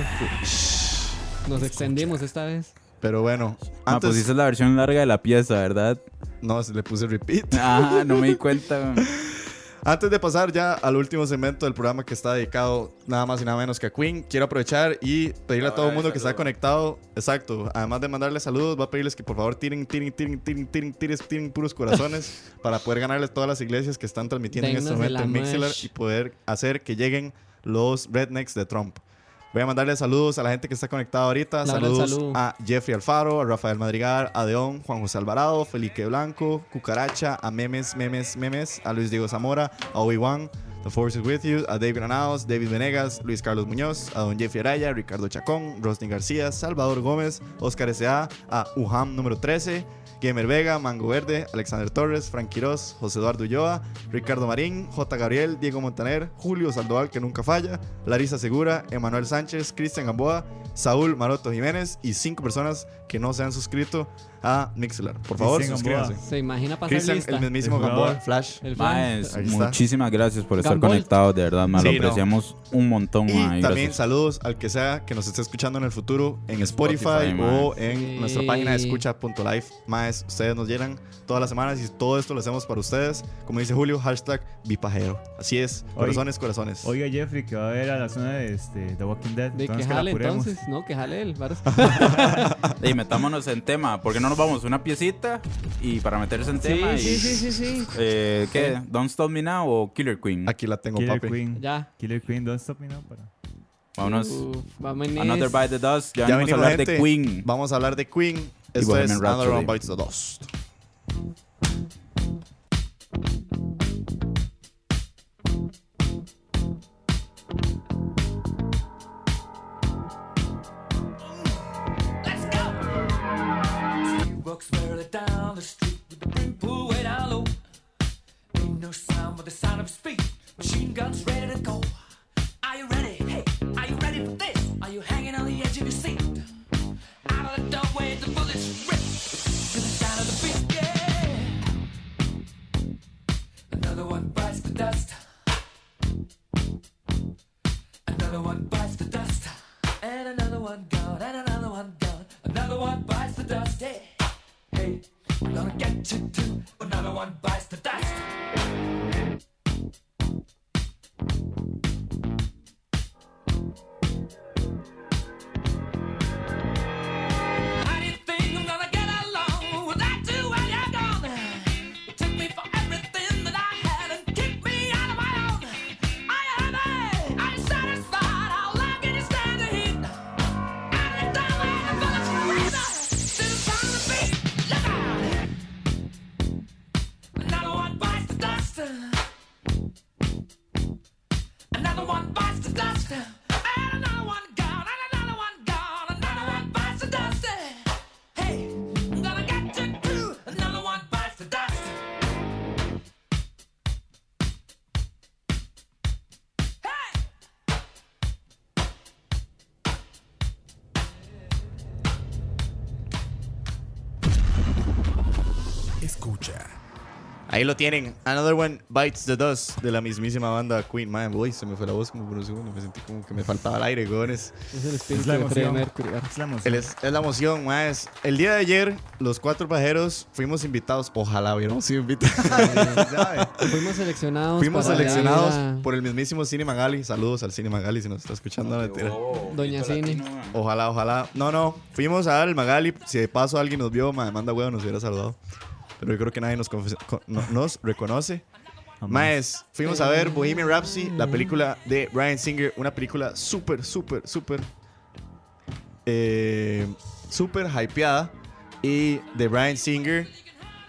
Nos extendimos esta vez. Pero bueno, Ah, antes... pues esa es la versión larga de la pieza, ¿verdad? No, le puse repeat. Ah, no me di cuenta. Antes de pasar ya al último segmento del programa que está dedicado nada más y nada menos que a Queen, quiero aprovechar y pedirle a todo el mundo que está conectado, exacto, además de mandarles saludos, va a pedirles que por favor tiren, tiren, tiren, tiren, tiren, tiren, tiren puros corazones para poder ganarles todas las iglesias que están transmitiendo en este momento en Mixler y poder hacer que lleguen los rednecks de Trump. Voy a mandarle saludos a la gente que está conectada ahorita. Saludos saludo. a Jeffrey Alfaro, a Rafael Madrigal, a Deón, Juan José Alvarado, Felipe Blanco, Cucaracha, a Memes, Memes, Memes, a Luis Diego Zamora, a Obi-Wan, The Force is With You, a David Granados, David Venegas, Luis Carlos Muñoz, a Don Jeffrey Araya, Ricardo Chacón, Rosny García, Salvador Gómez, Oscar S.A., a Uham número 13, Gamer Vega, Mango Verde, Alexander Torres, Frank Quiroz, José Eduardo Ulloa, Ricardo Marín, J. Gabriel, Diego Montaner, Julio Saldoval, que nunca falla, Larisa Segura, Emanuel Sánchez, Cristian Gamboa, Saúl Maroto Jiménez y cinco personas que no se han suscrito a Mixler. Por favor, Cristian suscríbanse. Gamboa. Se imagina pasar Cristian, lista. el mismísimo El Gamboa, jugador. Flash. El Ahí está. muchísimas gracias por estar Gamboa. conectados, de verdad, man. Sí, lo no. apreciamos un montón, Y también gracias. saludos al que sea que nos esté escuchando en el futuro en Spotify, Spotify, o en Sí. nuestra página de escucha.live. Más, ustedes nos llenan todas las semanas y todo esto lo hacemos para ustedes. Como dice Julio, hashtag Bipajero. Así es, corazones, corazones. Oiga, Jeffrey, que va a ver a la zona de este, The Walking Dead. De que entonces la jale apuremos. entonces. No, que jale él. varas. metámonos en tema, porque no nos vamos una piecita y para meterse en Sí, tema sí, y sí, sí, sí. eh, ¿qué? Don't Stop Me Now o Killer Queen. Aquí la tengo, Killer papi. Queen. Ya. Killer Queen, don't stop me now. Para. Vámonos. Uf, vamos en Another. Bite the Dust. Ya, Ya venimos a hablar gente. de Queen. Vamos a hablar de Queen. Esto es Another. One Bites the Dust. Walks barely down the street with the brim pulled way down low. Ain't no sound but the sound of feet. Machine guns ready Ahí lo tienen. Another One Bites the Dust de la mismísima banda Queen. Man, boy, se me fue la voz como por un segundo. Me sentí como que me faltaba el aire, gones. Es el espíritu Es la de emoción. Mercury. ¿verdad? Es la El emoción. es, es la emoción, más. El día de ayer, los cuatro pajeros fuimos invitados. Ojalá hubiéramos sido invitados. Fuimos seleccionados. Fuimos seleccionados por el mismísimo Cine Magali. Saludos al Cine Magali si nos está escuchando. no, mentira. Doña Cine. Ojalá, ojalá. No, no. Fuimos al Magali. Si de paso alguien nos vio, ma, manda huevo, nos hubiera saludado. Pero yo creo que nadie nos, no- nos reconoce. Maes, fuimos a ver Bohemian Rhapsody, la película de Brian Singer. Una película súper, súper, súper. eh, súper hypeada. Y de Brian Singer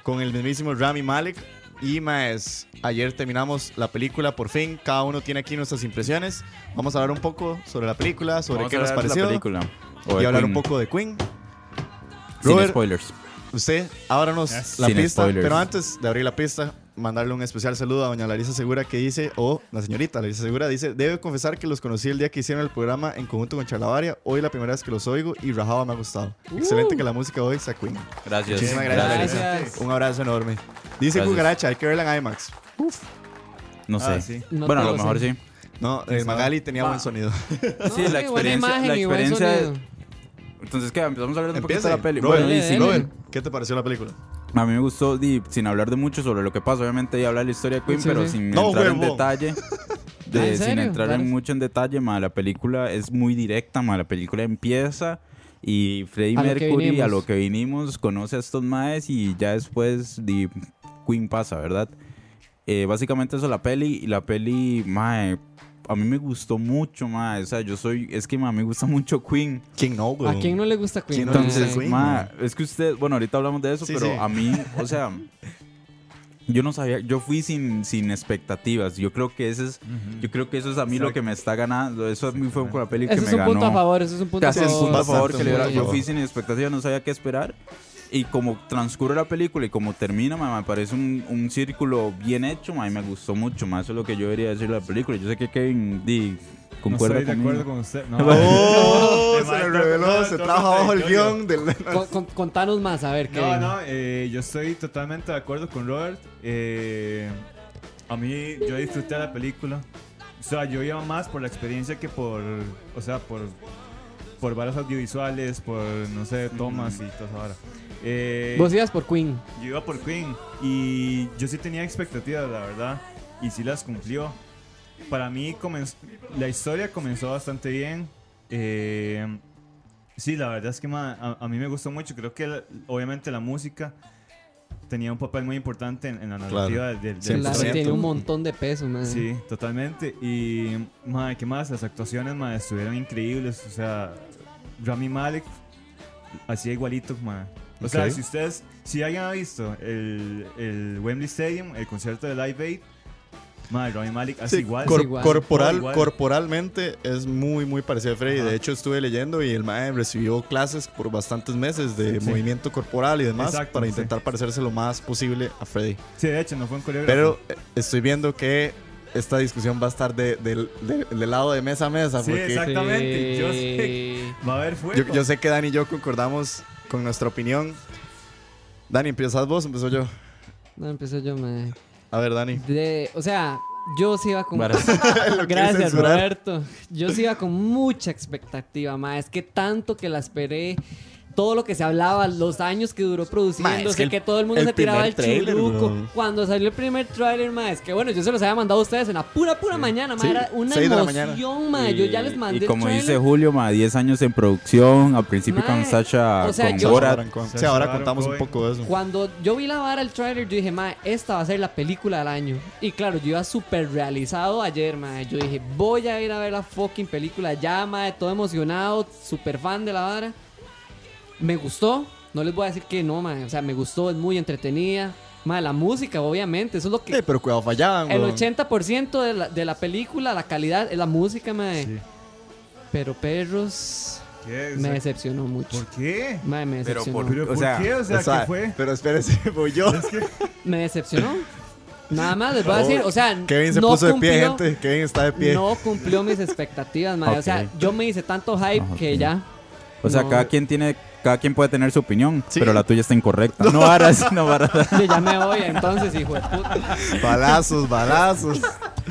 con el mismísimo Rami Malek. Y más, ayer terminamos la película por fin. Cada uno tiene aquí nuestras impresiones. Vamos a hablar un poco sobre la película, sobre Vamos qué a nos pareció. la película. Y hablar Queen. un poco de Queen. Sin Robert, spoilers. Usted, ábranos Yes. la Sin pista. spoilers. Pero antes de abrir la pista, mandarle un especial saludo a doña Larisa Segura que dice, o la señorita Larisa Segura dice, debe confesar que los conocí el día que hicieron el programa en conjunto con Charlavaria. Hoy la primera vez que los oigo y rajado me ha gustado. Excelente que la música hoy sea Queen. Gracias. Muchísimas gracias, Gracias. Larisa. Un abrazo enorme. Dice Gracias. Cucaracha, hay que verla en IMAX. No sé. Ah, sí. No bueno, a lo mejor sé. sí. No, el Magali tenía buen sonido. Sí, la No, buena experiencia. imagen La y buen experiencia sonido. Entonces, ¿qué? Empezamos a hablar un poquito de la peli. Robert, Bueno, y sí. Robert, ¿qué te pareció la película? a mí me gustó, di, sin hablar de mucho sobre lo que pasa, obviamente, y hablar de la historia de Queen, Sí, pero sí. sin No, entrar en huevón. detalle. Ah, de- ¿en sin entrar en mucho en detalle, ma, la película es muy directa, ma, la película empieza y Freddie A lo Mercury a vinimos. lo que vinimos conoce a estos maes y ya después di, Queen pasa, ¿verdad? Eh, básicamente eso la peli y la peli, mae, a mí me gustó mucho, mae, o sea, yo soy, es que ma, me gusta mucho Queen. ¿Quién no, güey? ¿A quién no le gusta Queen? ¿Quién no No le gusta sé. Queen? Ma, es que usted, bueno, ahorita hablamos de eso, Sí, pero sí. a mí, o sea, yo no sabía, yo fui sin, sin expectativas. Yo creo que ese es, yo creo que eso es a mí lo que me está ganando. Eso a mí fue con la peli que Eso me es un ganó. punto a favor, eso es un punto a Casi un favor. punto a favor que le Yo favor. fui sin expectativas, no sabía qué esperar. Y como transcurre la película y como termina, ma, me parece un, un círculo bien hecho, ma, y me gustó mucho. ma, Eso es lo que yo debería decir de la película. Yo sé que Kevin di, No concuerda estoy de acuerdo con usted. No. ¡Oh! Se le reveló, no, se trajo abajo el guion del... Con- con- contanos más, a ver, qué. No, no, eh, yo estoy totalmente de acuerdo con Robert. Eh, a mí, yo disfruté de la película. O sea, yo iba más por la experiencia que por, o sea, por, por varios audiovisuales, por, no sé, tomas y todo eso ahora. Eh, Vos ibas por Queen. yo iba por Queen y yo sí tenía expectativas, la verdad, y sí las cumplió. Para mí la historia comenzó bastante bien. Eh, sí, la verdad es que ma, a, a mí me gustó mucho. Creo que la- obviamente la música tenía un papel muy importante en, en la narrativa del, del- del Claro, 100%. tiene un montón de peso, man. Sí, totalmente. Y, madre, ¿qué más? Las actuaciones, madre, estuvieron increíbles. O sea, Rami Malek hacía igualito, madre. O sea, Ok. si ustedes, si alguien ha visto el, el Wembley Stadium, el concierto de Live Aid, madre, Rami Malek hace Sí, igual. cor- Es igual. corporal, igual. corporalmente es muy, muy parecido a Freddy. Ajá. De hecho, estuve leyendo y el mae recibió clases por bastantes meses de Sí. movimiento corporal y demás Exacto, para sí. intentar parecerse lo más posible a Freddy. Sí, de hecho, no fue un coreógrafo. Pero eh, estoy viendo que esta discusión va a estar de- del- de- del lado de mesa a mesa. Sí, porque exactamente. Yo sé. Sí. Va a haber fuego. yo, yo sé que Dani y yo concordamos con nuestra opinión. Dani, ¿empiezas vos o empiezo yo? No, empecé yo, mae. A ver, Dani. De, o sea, yo sí iba con... Gracias. Roberto. Yo sí iba con mucha expectativa, ma. Es que tanto que la esperé. Todo lo que se hablaba, los años que duró produciéndose, es que todo el mundo el se tiraba el bro. Cuando salió el primer tráiler, ma, es que bueno, yo se los había mandado a ustedes en la pura, pura mañana, ma. Sí, Era una emoción, ma. Yo ya les mandé Y el como dice. Julio, ma, 10 años en producción, al principio con Sacha, o sea, con yo- Borat. Sí, ahora contamos un poco de eso. Cuando yo vi la vara el trailer, yo dije, ma, esta va a ser la película del año. Y claro, yo iba súper realizado ayer, ma. Yo dije, voy a ir a ver la fucking película ya, ma, todo emocionado, súper fan de la vara. Me gustó, no les voy a decir que no, ma. O sea, me gustó, es muy entretenida. Ma, la música, obviamente, eso es lo que... Eh, pero cuidado, fallaban. el weón. 80% de la, de la película, la calidad, es la música, ma. Sí. Pero Perros ¿Qué? me decepcionó mucho. ¿Por qué? Ma, me Pero decepcionó. por- ¿Pero O por sea, qué? O sea, O sea, ¿qué fue? Pero espérese, voy yo. Me decepcionó. Nada más les voy a decir, o sea, Kevin se no puso de pie, cumplió- gente. Kevin está de pie. No cumplió mis expectativas, madre. O sea, Ok. yo me hice tanto hype Ah, que ya. O sea, No. cada quien tiene, cada quien puede tener su opinión, Sí. pero la tuya está incorrecta. No varas, no varas. Yo ya me voy, entonces, hijo de puta. Balazos, balazos.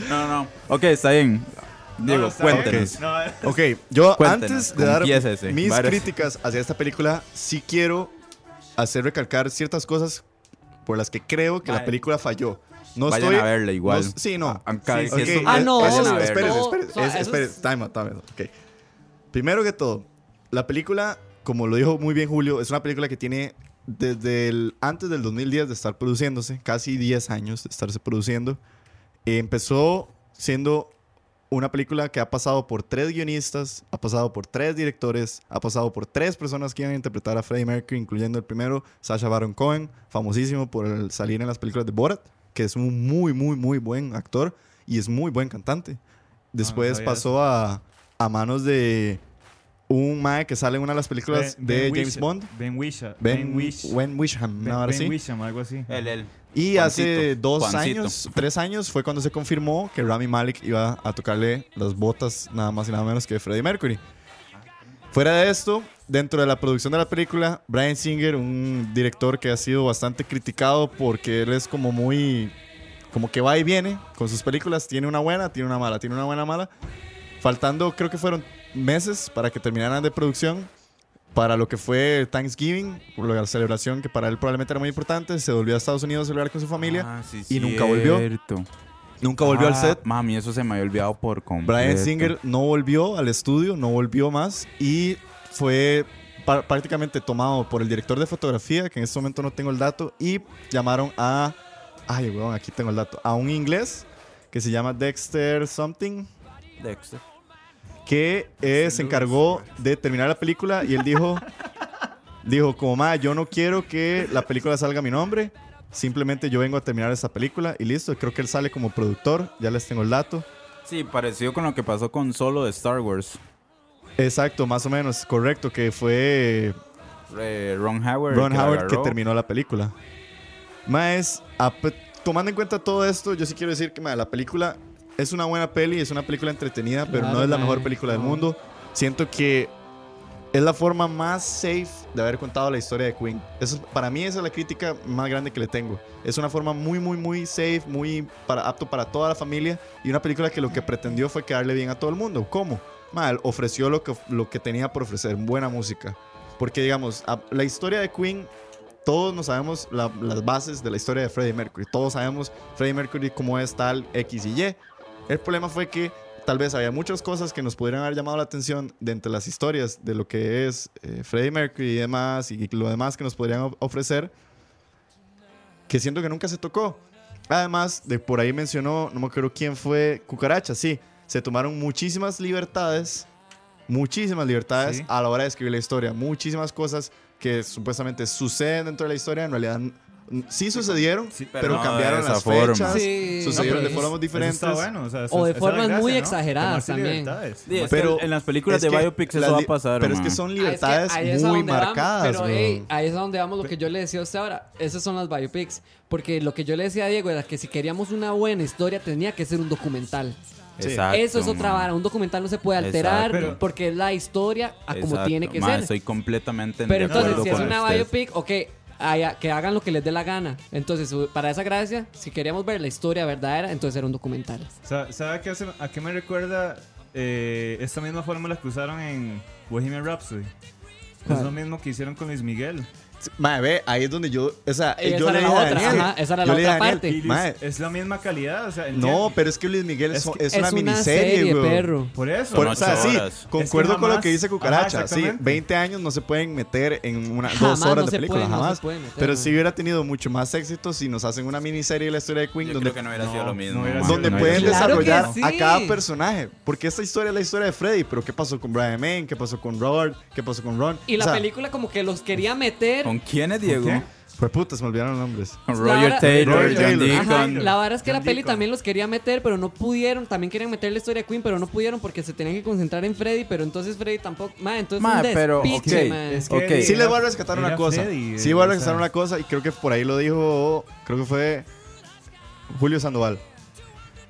No, no. Ok, está bien. No, Diego, no, está bien. cuéntenos. No, eh, Ok, yo Cuéntenos, antes de dar confiésese, mis varias. críticas hacia esta película, sí quiero hacer recalcar ciertas cosas por las que creo que la Mae. película falló. No Vayan estoy, a verla igual. no- sí, no. Aunque Sí, si sí. esto- Ok, Ah, eh, no, espérese, vayan a espérese, verla. espérese, O sea, es- eso espérese, es- time out, time out, ok. Primero que todo, la película, como lo dijo muy bien Julio, es una película que tiene desde el, antes del 2010 de estar produciéndose, casi 10 años de estarse produciendo. Eh, empezó siendo una película que ha pasado por tres guionistas, ha pasado por tres directores, ha pasado por tres personas que iban a interpretar a Freddie Mercury, incluyendo el primero, Sacha Baron Cohen, famosísimo por el salir en las películas de Borat, que es un muy, muy, muy buen actor y es muy buen cantante. Después sabía pasó a, a manos de un mae que sale en una de las películas Ben- de Ben James Bond, Ben Wisham. Ben, Wish. Ben Wisham. Ahora Ben sí. Wisham, algo así. Él, él. Y Juancito, hace dos Juancito. años, tres años, fue cuando se confirmó que Rami Malek iba a tocarle las botas nada más y nada menos que Freddie Mercury. Fuera de esto, dentro de la producción de la película, Brian Singer, un director que ha sido bastante criticado porque él es como muy... como que va y viene con sus películas, tiene una buena, tiene una mala, tiene una buena, mala. Faltando, creo que fueron meses para que terminaran de producción, para lo que fue Thanksgiving, la celebración que para él probablemente era muy importante, se volvió a Estados Unidos a celebrar con su familia. Ah, sí, y nunca volvió. Nunca volvió al Ah, set. Mami, eso se me había olvidado por completo. Brian Singer no volvió al estudio, no volvió más y fue prácticamente tomado por el director de fotografía, que en este momento no tengo el dato, y llamaron a... Ay, weón, aquí tengo el dato. A un inglés que se llama Dexter Something, Dexter. Que eh, se encargó de terminar la película y él dijo, dijo como, ma, yo no quiero que la película salga a mi nombre, simplemente yo vengo a terminar esta película y listo. Creo que él sale como productor, ya les tengo el dato. Sí, parecido con lo que pasó con Solo de Star Wars. Exacto, más o menos, correcto, que fue Eh, Ron Howard. Ron la Howard que terminó la película. Más, tomando en cuenta todo esto, yo sí quiero decir que ma, la película es una buena peli, es una película entretenida, pero Claro, no es la mejor película del no. mundo. Siento que es la forma más safe de haber contado la historia de Queen. Eso, para mí esa es la crítica más grande que le tengo. Es una forma muy, muy, muy safe, muy para, apto para toda la familia y una película que lo que pretendió fue quedarle bien a todo el mundo. ¿Cómo? Mal, ofreció lo que, lo que tenía por ofrecer, buena música. Porque, digamos, a- la historia de Queen, todos no sabemos la- las bases de la historia de Freddie Mercury. Todos sabemos Freddie Mercury cómo es tal X y Y. El problema fue que tal vez había muchas cosas que nos pudieran haber llamado la atención de entre las historias de lo que es eh, Freddie Mercury y demás, y lo demás que nos podrían of- ofrecer, que siento que nunca se tocó. Además, de por ahí mencionó, no me acuerdo quién fue, Cucaracha, sí. Se tomaron muchísimas libertades, muchísimas libertades Sí. a la hora de escribir la historia, muchísimas cosas que supuestamente suceden dentro de la historia, en realidad sí sucedieron, Sí, pero, pero no cambiaron de esa las forma. fechas, Sí. sucedieron No, de formas diferentes. está bueno, o, sea, eso- O de es formas gracia, muy ¿no? exageradas también. Sí, es Pero que en las películas es de que biopics eso va a pasar, Pero es ma. que son Ah, es que libertades ahí es a muy donde vamos, marcadas, pero weón. ey, ahí es a donde vamos lo que yo le decía a usted ahora. Esas son las biopics. Porque lo que yo le decía a Diego era que si queríamos una buena historia tenía que ser un documental. Sí. Exacto, Eso es otra vara. Un documental no se puede alterar Exacto. Pero- porque es la historia a como Exacto, tiene que ma, ser. Estoy completamente Pero de entonces, acuerdo si es una usted. biopic, ok, que hagan lo que les dé la gana. Entonces, para esa gracia, si queríamos ver la historia verdadera, entonces era un documental. Sa- ¿Sabe a qué, hace- a qué me recuerda eh, esta misma fórmula que usaron en Bohemian Rhapsody? Es lo mismo que hicieron con Luis Miguel. Mae, ve, ahí es donde yo, o sea, Esa yo le la dije a otra, Daniel, ajá, esa era yo la otra Daniel, parte. Mae, es la misma calidad. O sea, no, pero es que Luis Miguel es, una una miniserie, serie, weón. perro. Por eso. Por- o sea, sí, concuerdo Es que con lo que dice Ajá, Cucaracha. sí, exactamente. 20 años no se pueden meter en una, Jamás dos horas no de película, pueden, jamás. meter, Pero man. sí hubiera tenido mucho más éxito si nos hacen una miniserie de la historia de Queen Yo donde, creo que no hubiera No, sido lo mismo. donde no pueden desarrollar sí. a cada personaje. Porque esta historia es la historia de Freddy, pero ¿qué pasó con Brian May? ¿Qué pasó con Robert? ¿Qué pasó con Ron? Y la película como que los quería meter. ¿Con quién es Diego? qué? Fue puta, se me olvidaron los nombres. Con La Roger vara- Taylor, Roger John Taylor. Ajá, Deacon. la verdad es que John la peli Deacon. también los quería meter, pero no pudieron. También querían meter la historia de Queen, pero no pudieron porque se tenían que concentrar en Freddy. Pero entonces Freddy tampoco. Ma, entonces Ma, un pero, despiche, ok, ma. Es que Ok. Sí les voy a rescatar una era cosa. Freddy, Sí eh, voy a o rescatar sea, una cosa y creo que por ahí lo dijo, creo que fue Julio Sandoval.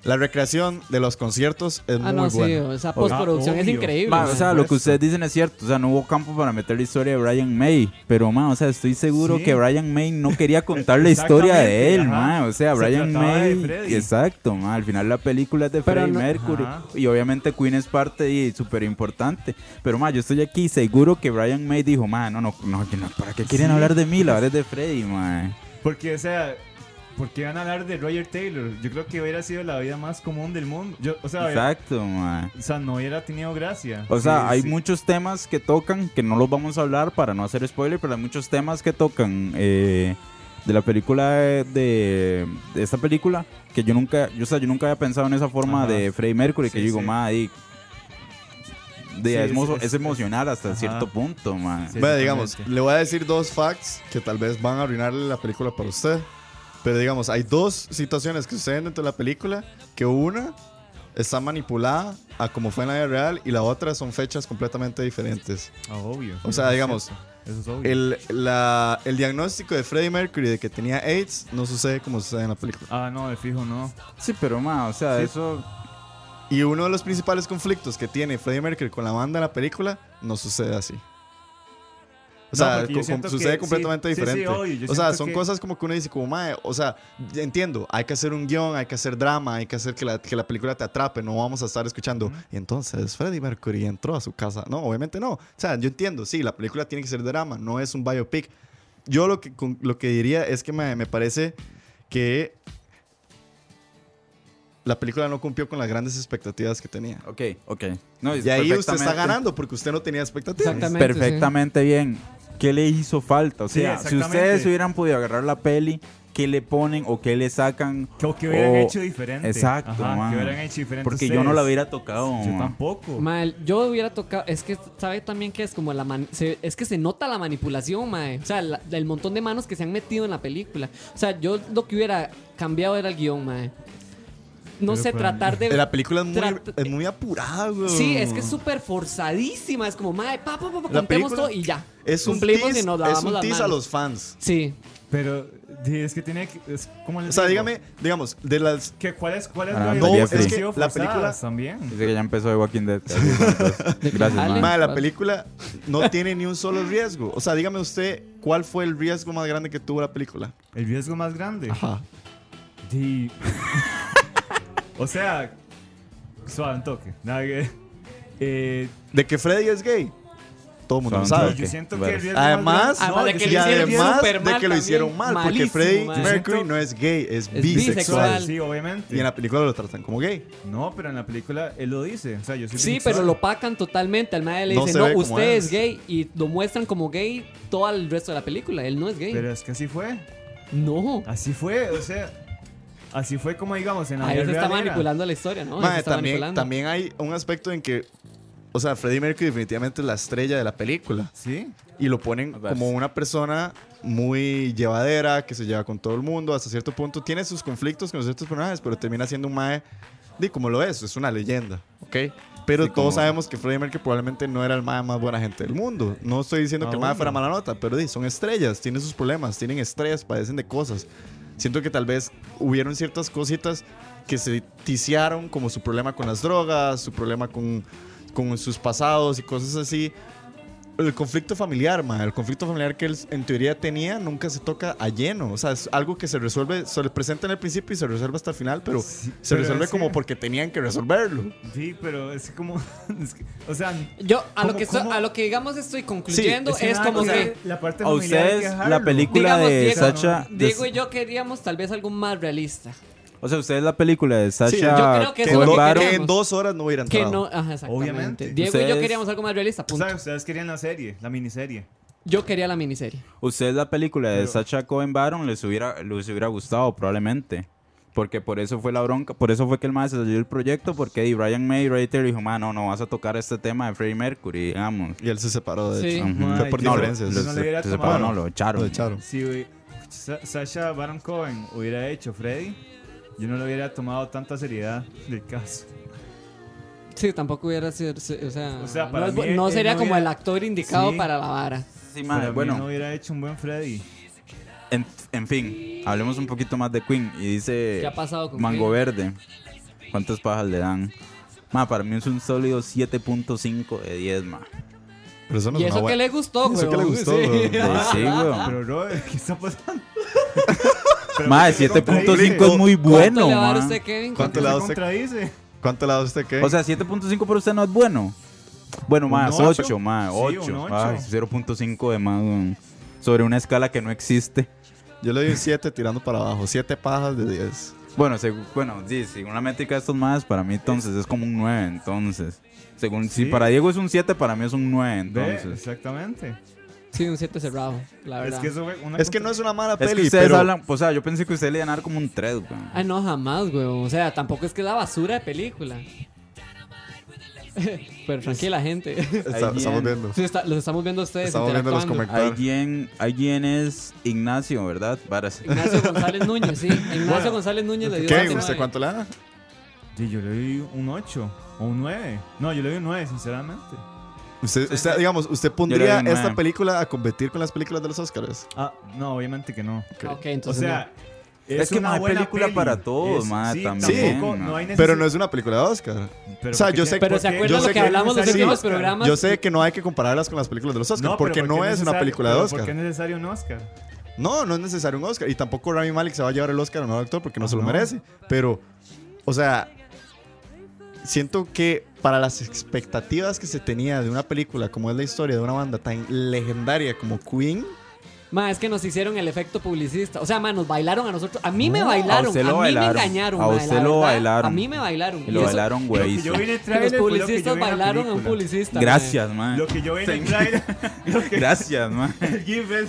La recreación de los conciertos es Ah, muy no, sí, buena. esa postproducción es obvio. increíble. O sea, lo que ustedes dicen es cierto. O sea, no hubo campo para meter la historia de Brian May. Pero, ma, o sea, estoy seguro Sí. que Brian May no quería contar la historia de él, ma. O sea, Se Brian May. Exacto, ma. Al final la película es de Pero Freddie no- Mercury. Ajá. Y obviamente Queen es parte y súper importante. Pero, ma, yo estoy aquí seguro que Brian May dijo, ma, no, no, no, ¿para qué quieren Sí. hablar de mí? La verdad es de Freddie, ma. Porque, o sea, ¿por qué van a hablar de Roger Taylor? Yo creo que hubiera sido la vida más común del mundo. Yo, o, sea, Exacto, ma. o sea, no hubiera tenido gracia. O sea, Sí, hay sí. muchos temas que tocan, que no los vamos a hablar para no hacer spoiler, pero hay muchos temas que tocan eh, de la película de, de- de esta película que yo nunca, yo, o sea, yo nunca había pensado en esa forma Ajá. de Freddie Mercury, que Sí, yo digo, ma, de- Sí, es, es- es- es emocional hasta Ajá. cierto punto, ma. Sí. Bueno, digamos, le voy a decir dos facts que tal vez van a arruinarle la película para usted. Pero digamos, hay dos situaciones que suceden dentro de la película que una está manipulada a como fue en la vida real y la otra son fechas completamente diferentes. Ah, obvio. O sea, digamos. Eso es obvio. El, la- el diagnóstico de Freddie Mercury de que tenía AIDS no sucede como sucede en la película. Ah, no, de fijo no. Sí, pero ma, o sea, Sí. eso Y uno de los principales conflictos que tiene Freddie Mercury con la banda en la película no sucede así. O sea, sucede que- completamente sí, sí, sí, diferente. obvio, o sea, son que- cosas como que uno dice como, mae, o sea, entiendo, hay que hacer un guion, hay que hacer drama, hay que hacer que la, que la película te atrape, no vamos a estar escuchando. Y entonces Freddie Mercury entró a su casa. No, obviamente no. O sea, yo entiendo, sí, la película tiene que ser drama, no es un biopic. Yo lo que, con- lo que diría es que me, me parece que la película no cumplió con las grandes expectativas que tenía. ok, ok. No, Y ahí usted está ganando porque usted no tenía expectativas. Exactamente. perfectamente bien. ¿Qué le hizo falta? O Sí, sea, si ustedes hubieran podido agarrar la peli, ¿qué le ponen o qué le sacan? Que, que hubieran o- hecho diferente. Exacto, Ajá, man. Que hubieran hecho diferente. Porque yo no la hubiera tocado. Yo man. tampoco. Mae, yo hubiera tocado. Es que sabe también que es como la. man- se- es que se nota la manipulación, mae. O sea, la- el montón de manos que se han metido en la película. O sea, yo lo que hubiera cambiado era el guion, mae. No Pero sé, tratar de. La película es muy, es muy apurada, güey. Sí, es que es súper forzadísima. Es como, mae, pa, pa, pa, contemos película todo y ya. Es un Cumplimos tease, y nos es un las tease a los fans. Sí. Pero sí, es que tiene que. Es, ¿Cómo les O sea, digo? dígame, digamos, de las... ¿Qué, ¿Cuál es, cuál es Ah, la no, es que diferencia la película- también? Dice que ya empezó de Walking Dead. Gracias, Ale. man. Madre, la película no tiene ni un solo riesgo. O sea, dígame usted, ¿cuál fue el riesgo más grande que tuvo la película? El riesgo más grande. Ajá. Sí. o sea, suave un toque. Nada que. Eh, De que Freddy es gay. Todo el mundo sabe. yo siento que el Además, de que y lo además de que lo hicieron mal, porque man. Mercury no es gay, es, Es bisexual. bisexual. Sí, obviamente. Y en la película lo tratan como gay. No, pero en la película él lo dice. O sea, yo soy Sí, bisexual. pero lo pacan totalmente. Al madre le No dice, no, usted es". es gay. Y lo muestran como gay todo el resto de la película. Él no es gay. Pero es que así fue. no. Así fue, o sea. Así fue como digamos en la Ahí se está manipulando la historia, ¿no? Se está también, manipulando. también hay un aspecto en que o sea, Freddie Mercury definitivamente es la estrella de la película. Sí. Y lo ponen como una persona muy llevadera, que se lleva con todo el mundo, hasta cierto punto. Tiene sus conflictos con ciertos personajes, pero termina siendo un mae, di como lo es, es una leyenda, ¿ok? Pero Sí, todos como- sabemos que Freddie Mercury probablemente no era el mae más buena gente del mundo. No estoy diciendo que el mae fuera no. mala nota, pero di, son estrellas, tienen sus problemas, tienen estrellas, padecen de cosas. Siento que tal vez hubieron ciertas cositas que se ticiaron, como su problema con las drogas, su problema con, con sus pasados y cosas así. El conflicto familiar, ma, el conflicto familiar que él en teoría tenía nunca se toca a lleno. O sea, es algo que se resuelve, se le presenta en el principio y se resuelve hasta el final, pero Sí, se pero resuelve que- como porque tenían que resolverlo. Sí, pero es como. es que- o sea. Yo, a lo, ¿Cómo- que a lo que digamos estoy concluyendo es como que La parte A ustedes, la película Digamos, de Diego, Sacha. Diego y yo queríamos tal vez algo más realista. O sea, ustedes la película de Sacha. yo creo que Que, eso es en lo que que dos horas no hubieran Que entrado. no, ajá, exactamente. Obviamente. Diego y yo queríamos algo más realista, O punto. sea, ustedes querían la serie, la miniserie. Yo quería la miniserie. Ustedes la película de Pero- Sacha Cohen Baron les hubiera, les hubiera gustado probablemente. Porque por eso fue la bronca, por eso fue que el más se salió del proyecto, porque di Brian May Rater dijo, man, no, no vas a tocar este tema de Freddie Mercury, digamos. Y él se separó, de Sí. hecho. Fue por No, diferencias. lo- Lo- no hubiera se- se separó, no, lo echaron. Lo echaron. Si Sasha Baron Cohen hubiera hecho Freddy, yo no le hubiera tomado tanta seriedad del caso. Sí, tampoco hubiera sido. O sea, O sea, para no, es- mí, no él sería no como hubiera- el actor indicado Sí. para la vara. Sí, Para man, mí bueno, no hubiera hecho un buen Freddy. en, en fin, hablemos un poquito más de Queen. Y dice ¿Qué ha pasado con Mango Queen? Verde. ¿Cuántas pajas le dan? Ma, para mí es un sólido 7.5 de 10, ma. Pero eso no y es eso una que buena- le gustó, Eso güey. que le gustó, güey. Sí, weón. Pero, Robert, ¿qué está pasando? Pero Ma, ¿por qué se 7.5 es muy bueno, ¿Cuánto le va a usted, Kevin? ¿Cuánto. ¿Cuánto le da usted qué? O sea, 7.5 para usted no es bueno. Bueno, ¿Un más ocho? 8, más Sí, 8. un ocho. Ay, 0.5 de más. Sobre una escala que no existe. Yo le doy un 7 tirando para abajo. 7 pajas de 10. Bueno, segu- bueno, sí, según la métrica de estos más, para mí entonces es como un 9, entonces. Según, Sí. Si para Diego es un 7, para mí es un 9, Ve, entonces. exactamente. Sí, un 7 cerrado, la Es verdad. que eso fue una Es que no es una mala Es que peli, ustedes pero... hablan, o sea, yo pensé que ustedes le iban a dar como un 3, weón. Ay, no, jamás, güey. O sea, tampoco es que es la basura de película. Pero tranquila, gente. Está- estamos viendo. Sí, está- los estamos viendo a ustedes Estamos viendo los comentarios. Alguien, alguien es Ignacio, ¿verdad? Varas. Ignacio González Núñez, sí. Ignacio Bueno, González Núñez le dio ¿Qué? 7.9. ¿Usted cuánto le da? Sí, yo le doy un 8 o un 9. No, yo le doy un 9, sinceramente. Usted, usted, digamos, ¿usted pondría un esta película a competir con las películas de los Oscars? Ah, no, obviamente que no. Ok, O entonces. sea, Es que no hay buena película peli. para todos, ma, sí, también, tampoco, ma. no hay Pero no es una película de Oscar. Pero O sea, ¿por qué yo sé- Pero ¿se yo lo que que hablamos los últimos Oscar? programas? Yo sé que no hay que compararlas con las películas de los Oscar, No, porque ¿por no es una película de Oscar. ¿Por qué es necesario un Oscar? No, no es necesario un Oscar. Y tampoco Rami Malek se va a llevar el Oscar a mejor actor porque no Ah, se lo merece. Pero, o sea, siento que para las expectativas que se tenía de una película como es la historia de una banda tan legendaria como Queen, Ma, es que nos hicieron el efecto publicista. O sea, ma, nos bailaron a nosotros. A mí me No, bailaron. a usted lo mí bailaron. me engañaron. A ma, usted la lo verdad, bailaron. A mí me bailaron. Y lo eso- bailaron, Lo güey. yo vi en el trailer los lo publicistas la bailaron a un publicista. ma. Gracias, man. Lo que yo vi en el trailer, lo Gracias, man. el GIF es-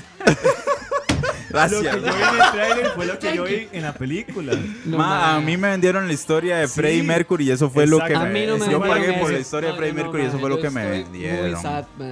Gracias. lo que yo vi en el trailer fue lo que yo vi en la película. No, Ma, a mí me vendieron la historia de Sí, Freddie Mercury y eso fue lo que exacto. A mí no me yo vendieron pagué por eso. la historia de No, Freddie no, Mercury y eso fue lo que me vendieron. Muy sad, ma.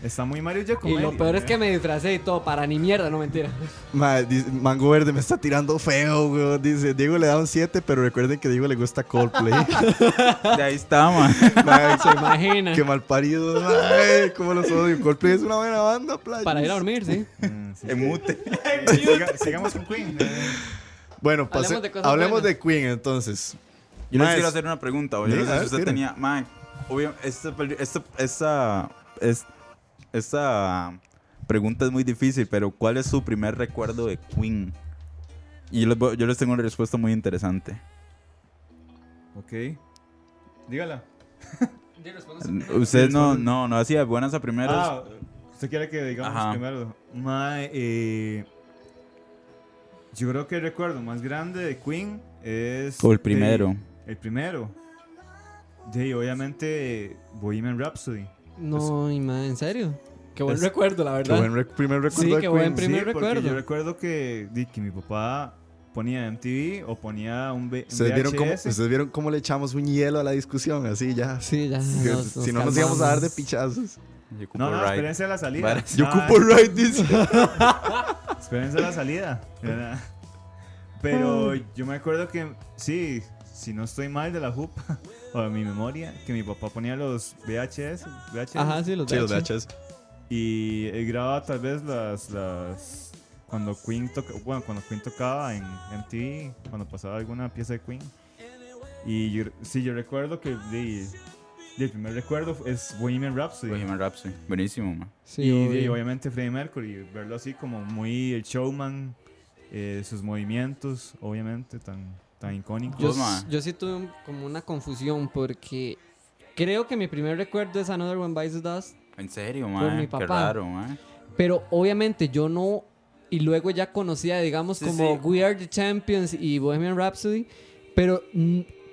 Está muy Mario Giacomelli. Y lo peor es ¿eh? que me disfracé y todo para ni mierda, no mentira. ma, dice, Mango Verde me está tirando feo, güey. Dice, Diego le da un 7, pero recuerden que a Diego le gusta Coldplay. De ahí está, man. Ma, Se imagina. Qué mal parido. Ay, cómo los odio. Coldplay es una buena banda, playa. Para ir a dormir, sí. Mm, sí. En mute. Siga- sigamos con Queen. eh. Bueno, pase- Hablemos de hablemos de Queen entonces. Yo les Ma, quiero hacer una pregunta. oye, Yo no sé si usted tenía. Man, obvio, esta, esta, esta, es- esta pregunta es muy difícil, pero ¿cuál es su primer recuerdo de Queen? Y yo les, voy- yo les tengo una respuesta muy interesante. Ok. Dígala. Ustedes no, no, no hacía buenas a primeros. Ah, usted quiere que digamos Ajá. primero. Mae, eh, yo creo que el recuerdo más grande de Queen es. o el de- primero. el primero. De obviamente Bohemian Rhapsody. No, y ma, en serio. Qué buen Es- recuerdo, la Qué verdad. buen rec- primer recuerdo Sí, de qué buen primer sí, recuerdo. Yo recuerdo que, que mi papá ponía MTV o ponía un, V- un ¿Ustedes vieron, cómo. ¿Ustedes vieron cómo le echamos un hielo a la discusión? Así ya. Sí, ya. Nos- si no nos nos íbamos a dar de pichazos. Yo ocupo No, no, espérense a la salida. Yo Ah, ocupo right, dice. Espérense a la salida. ¿verdad? Pero yo me acuerdo que, sí, si no estoy mal de la JUP o de mi memoria, que mi papá ponía los VHS. VHS Ajá, sí, los Sí, los VHS. VHS. Y él grababa tal vez las, las cuando Queen toca, bueno, cuando Queen tocaba en MTV, cuando pasaba alguna pieza de Queen. Y yo, sí, yo recuerdo que de, de el primer recuerdo es Bohemian Rhapsody. Bohemian Rhapsody. Buenísimo, man. Sí, y obviamente Freddie Mercury, verlo así como muy el showman, eh, sus movimientos, obviamente, tan, tan icónicos. Yo, sí tuve un- como una confusión porque creo que mi primer recuerdo es Another One Bites the Dust, En serio, Por man. mi Qué papá. raro, man. pero obviamente yo no y luego ya conocía digamos Sí, como sí. We Are the Champions y Bohemian Rhapsody, pero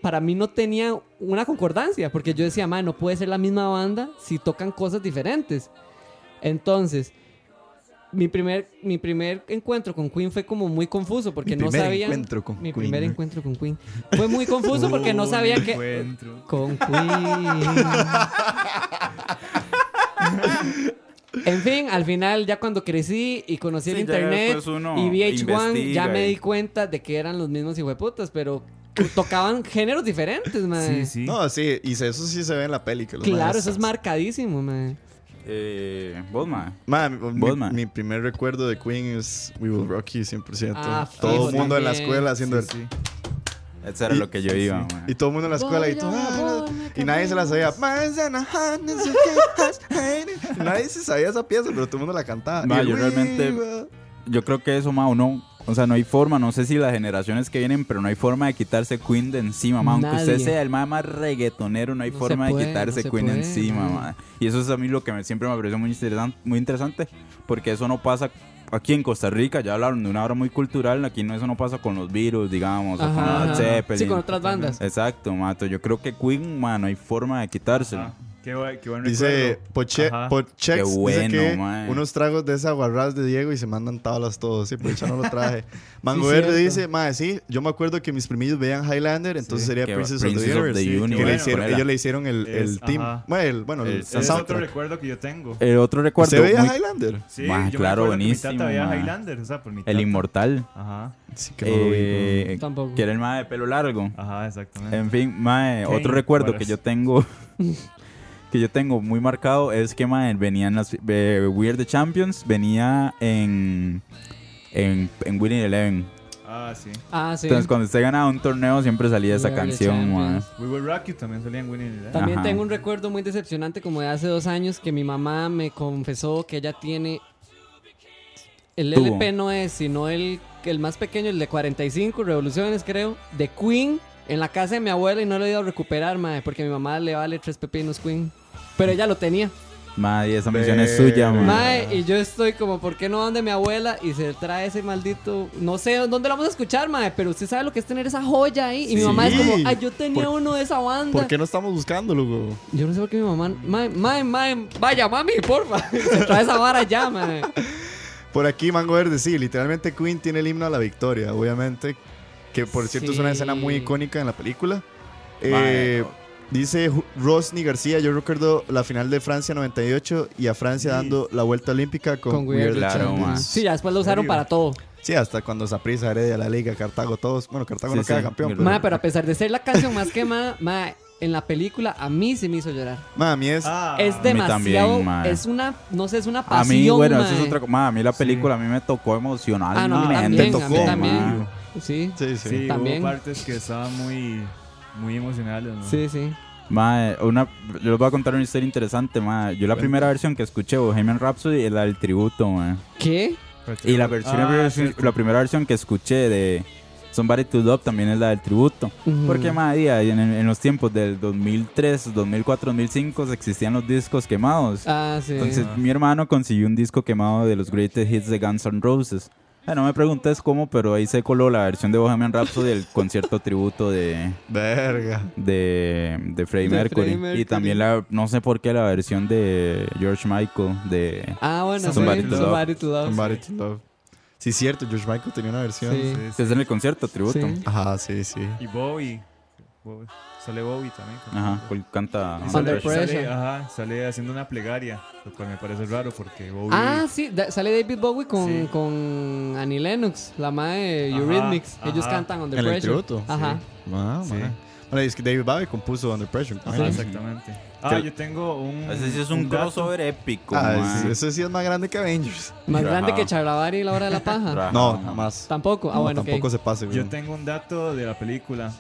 para mí no tenía una concordancia porque yo decía, man, no puede ser la misma banda si tocan cosas diferentes. Entonces, mi primer, mi primer encuentro con Queen fue como muy confuso porque Mi no sabía. encuentro con mi Queen. primer encuentro con Queen. Fue muy confuso porque no sabía que. encuentro. Con Queen. en fin, al final, ya cuando crecí y conocí el Sí, internet y VH1, ya me di cuenta de que eran los mismos hijueputas, pero tocaban géneros diferentes, man. Sí, sí. No, sí, y eso sí se ve en la peli. Que los Claro, eso es marcadísimo, man. Eh, vos, man. Ma, mi, primer recuerdo de Queen es We Will Rock You 100%. Ah, todo el mundo en la escuela haciendo Sí, el... sí. Eso era Y- lo que yo iba, man. Y todo el mundo en la escuela y todo. "Ah", y nadie se la sabía. Nadie se sabía esa pieza, pero todo el mundo la cantaba. Ma, yo "We realmente- will-" Yo creo que eso, ma, uno. O sea, no hay forma, no sé si las generaciones que vienen, pero no hay forma de quitarse Queen de encima, ma. Aunque usted sea el ma más reggaetonero, no hay No forma puede, de quitarse no Queen puede, encima, ma. Y eso es a mí lo que me- siempre me pareció muy interesante, muy interesante, porque eso no pasa aquí en Costa Rica, ya hablaron de una obra muy cultural, aquí no eso no pasa con los virus, digamos, o con ajá. Zeppelin. Sí, con otras bandas. Exacto, mato. Yo creo que Queen, ma, no hay forma de quitárselo. Ah, qué, qué buen Dice. Poche. Pochex, Qué dice bueno, que unos tragos de esa guarraz de Diego y se mandan tablas todos. Sí, pues ya no lo traje. Mango Sí, Verde cierto. dice, mae, sí, yo me acuerdo que mis primillos veían Highlander, entonces Sí, sería Princess, Princess of the of Universe. the Universe, le bueno, hicieron- ponela. ellos le hicieron el, el Es- team. ajá. Bueno, el, bueno, el, El el es soundtrack. otro recuerdo que yo tengo. El otro recuerdo. ¿Usted veía muy- Highlander? Sí, Ma, yo claro, me acuerdo que mi buenísimo, tata veía. Highlander, o sea, por mi el tata. inmortal. Ajá, Sí, que no lo ubico. Eh, Tampoco. que era el mae de pelo largo. ajá, exactamente. En fin, mae, otro recuerdo que yo tengo que yo tengo muy marcado es que mae, venía en las eh, We Are the Champions, venía en en, en Winning Eleven. Ah, sí. Ah, sí. Entonces cuando usted ganaba un torneo siempre salía esa canción. We Will Rock You también salía en Winning Eleven. También Ajá. tengo un recuerdo muy decepcionante como de hace dos años que mi mamá me confesó que ella tiene... El Tuvo. LP no es, sino el, el más pequeño, el de 45 revoluciones creo, de Queen, en la casa de mi abuela y no lo he ido a recuperar, mae, porque a mi mamá le vale tres pepinos Queen. Pero ella lo tenía. Mae, y esa mención es suya, mae. Mae, y yo estoy como, ¿por qué no donde mi abuela? Y se trae ese maldito. No sé dónde lo vamos a escuchar, mae, pero usted sabe lo que es tener esa joya ahí. Y mi Sí. mamá es como, ay, yo tenía ¿Por- uno de esa banda. ¿Por qué no estamos buscándolo, güey? Yo no sé por qué mi mamá. Mae, mae, mae, vaya, mami, porfa. Se trae esa vara ya, mae. Por aquí, Mango Verde, sí, literalmente Queen tiene el himno a la victoria, obviamente. Que por cierto es una Sí. escena muy icónica en la película. Mae, Eh, dice Rosny García, yo recuerdo la final de Francia 98 y a Francia Sí. dando la vuelta olímpica con, Con We Are the Claro, Champions. mae. Sí, ya después lo usaron para todo. Sí, hasta cuando Saprissa, Heredia, la Liga, Cartago, todos. Bueno, Cartago Sí, no queda campeón. Pero, Mae, pero a pesar de ser la canción más quemada, mae, en la película a mí se me hizo llorar. Ma, a mí es. Ah, es mí demasiado. también, es una. No sé, es una A pasión. mí, bueno, mae. eso es otra cosa. Mae, A mí la Sí. película a mí me tocó emocionalmente. Ah, no, a mí también. te a mí tocó, también. Sí, Sí, sí. Sí, También. hubo partes que estaban muy, muy emocionales. ¿no? sí, sí. Mae, una, yo les voy a contar una historia interesante, mae. Yo la primera versión que escuché Bohemian Rhapsody es la del tributo, mae. ¿Qué? Y la, versión, Ah, versión- cierto. la primera versión que escuché de Somebody to Love también es la del tributo. Ujú. Porque, mae, día, en, en los tiempos del 2003, 2004, 2005 existían los discos quemados. Ah, sí. Entonces, Ah. mi hermano consiguió un disco quemado de los Greatest Hits de Guns N' Roses. Eh, no me preguntes cómo, pero ahí se coló la versión de Bohemian Rhapsody del concierto tributo de, Verga. de, de Freddie Mercury. Y también la, no sé por qué, la versión de George Michael de... Ah, bueno, Somebody sí, to Love. Somebody to Love. Somebody to Love. Sí, cierto, George Michael tenía una versión. Sí. Es en el concierto, tributo. Sí. Ajá, sí, sí. Y Bowie. Bowie. Sale Bowie también. con- Ajá, canta Under sale, Pressure. sale- ajá, sale haciendo una plegaria, lo cual me parece raro porque Bowie... Ah, sí, da- sale David Bowie con, Sí. con Annie Lennox, la madre de Ajá, Eurythmics. Ellos ajá. cantan Under En el Pressure. tributo. Ajá. Ah, Sí. man. Bueno, es que David Bowie compuso Under Pressure. Ah, ellos. exactamente. Ah, yo tengo un... Ese sí es un dato. crossover épico, Ah, mae. ese- ese sí es más grande que Avengers. Más Ajá. grande que Charlavari y la hora de la paja. No, jamás. Tampoco. Ah, No, bueno, ok. tampoco se pase, güey. Yo tengo un dato de la película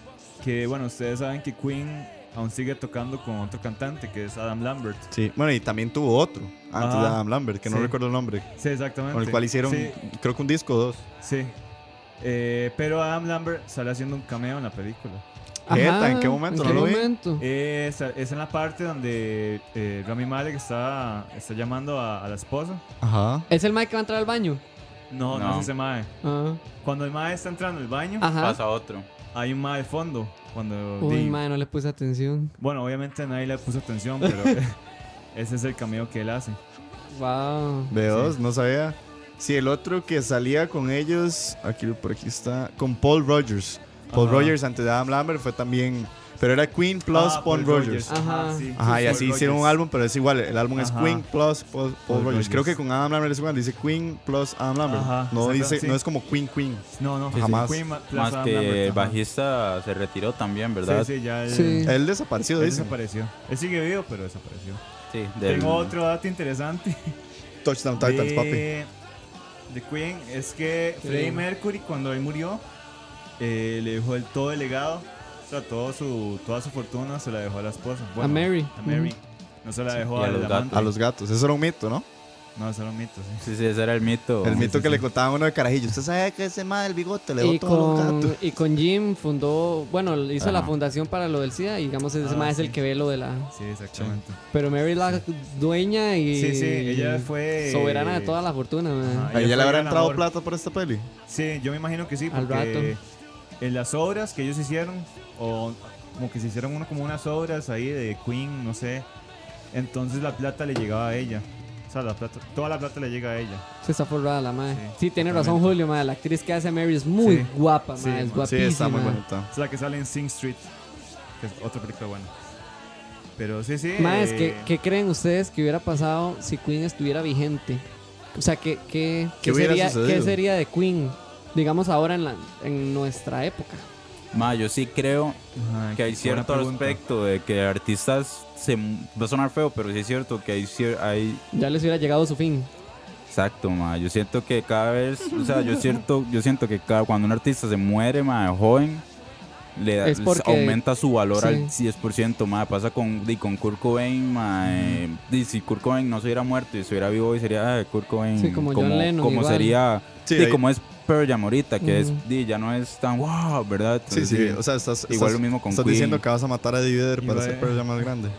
que, bueno, ustedes saben que Queen aún sigue tocando con otro cantante que es Adam Lambert. Sí, bueno, y también tuvo otro antes Ajá. de Adam Lambert, que no Sí. recuerdo el nombre, Sí, exactamente. con el cual hicieron, Sí, creo que un disco o dos. sí. Eh, pero Adam Lambert sale haciendo un cameo en la película. Jeta, ¿en qué momento? ¿En No qué lo vi. momento? Es, es en la parte donde eh, Rami Malek está, está llamando a, a la esposa. Ajá. ¿Es el Mike que va a entrar al baño? No, no, No. es ese mae. Ah. Cuando el mae está entrando al baño, Ajá. Pasa otro. Hay un mae de fondo. Cuando Uy, di- madre, no le puse atención. Bueno, obviamente nadie le puso atención, pero ese es el cameo que él hace. Wow. B2, no sabía. Sí, el otro que salía con ellos, aquí por aquí está, con Paul Rogers. Paul Ajá. Rogers antes de Adam Lambert fue también, pero era Queen plus Ah, Paul, Rogers. Ajá. sí. Ajá, y Paul así hicieron un Rogers. álbum, pero es igual, el álbum es Ajá. Queen plus Paul, Paul Paul Rogers. Creo Rogers. que con Adam Lambert es igual, dice Queen plus Adam Lambert. Ajá, no, dice, sí. no es como Queen Queen. No, no, Sí, Jamás. Queen Más Adam que Lambert, el ajá. bajista se retiró también, ¿verdad? Sí, sí, ya él, Sí. Él desapareció, él dice. desapareció. Él sigue vivo, pero desapareció. Sí, del- Tengo otro dato interesante. Touchdown Titans, de, papi. de Queen es que Sí. Freddie Mercury cuando él murió eh, le dejó el, todo el legado, o sea, todo su, toda su fortuna se la dejó a la esposa. Bueno, Mary. A Mary. No se la dejó a los gatos. amante. A los gatos. Eso era un mito, ¿no? No, eso era un mito, sí. Sí, sí, ese era el mito. el mito sí, que sí. le contaban a uno de carajillo. Usted sabe que ese mal el bigote le dio Y todos los con, gatos. y con Jim fundó, bueno, hizo la fundación para lo del SIDA y digamos ese Ah, mae es el que ve lo de la... Sí, exactamente. Pero Mary es la dueña y... Sí, sí, ella fue- Soberana de toda la fortuna. Ajá. ¿A ella le habrá entrado plata por esta peli? Sí, yo me imagino que sí, Al porque en las obras que ellos hicieron, o como que se hicieron uno como unas obras ahí de Queen, no sé, entonces la plata le llegaba a ella. O sea, la plata, toda la plata le llega a ella. Se está forrada la madre. Sí, Sí, tiene razón. Julio, mae. La actriz que hace Mary es muy Sí. guapa, Sí. Es sí, guapísima. Sí, está muy bonita. Es la que sale en Sing Street, que es otra película buena. Pero sí, sí. Más, eh, ¿qué, ¿qué creen ustedes que hubiera pasado si Queen estuviera vigente? O sea, ¿qué, qué, ¿Qué qué hubiera sería, sucedido? ¿qué sería de Queen? Digamos ahora en, la, en nuestra época. Ma, yo sí creo que hay cierto aspecto de que artistas se va a sonar feo, pero sí es cierto que hay cier- hay Ya les hubiera llegado su fin. exacto, ma. Yo siento que cada vez, o sea, yo siento, yo siento que cada, cuando un artista se muere, ma, joven, le da- Es porque- aumenta su valor sí. al 10%, ma. Pasa con di, con Kurt Cobain, ma, eh, di, si Kurt Cobain no se hubiera muerto y estuviera vivo hoy sería ah, Kurt Cobain Sí, como John Lennon, como sería Sí, ahí- como es Pearl Jam ahorita, que es Ujú. di, ya no es tan wow, ¿verdad? Sí, Entonces, sí, o sea, estás, igual estás- lo mismo con estás Queen. diciendo que vas a matar a Divider para hacer Pearl Jam más grande.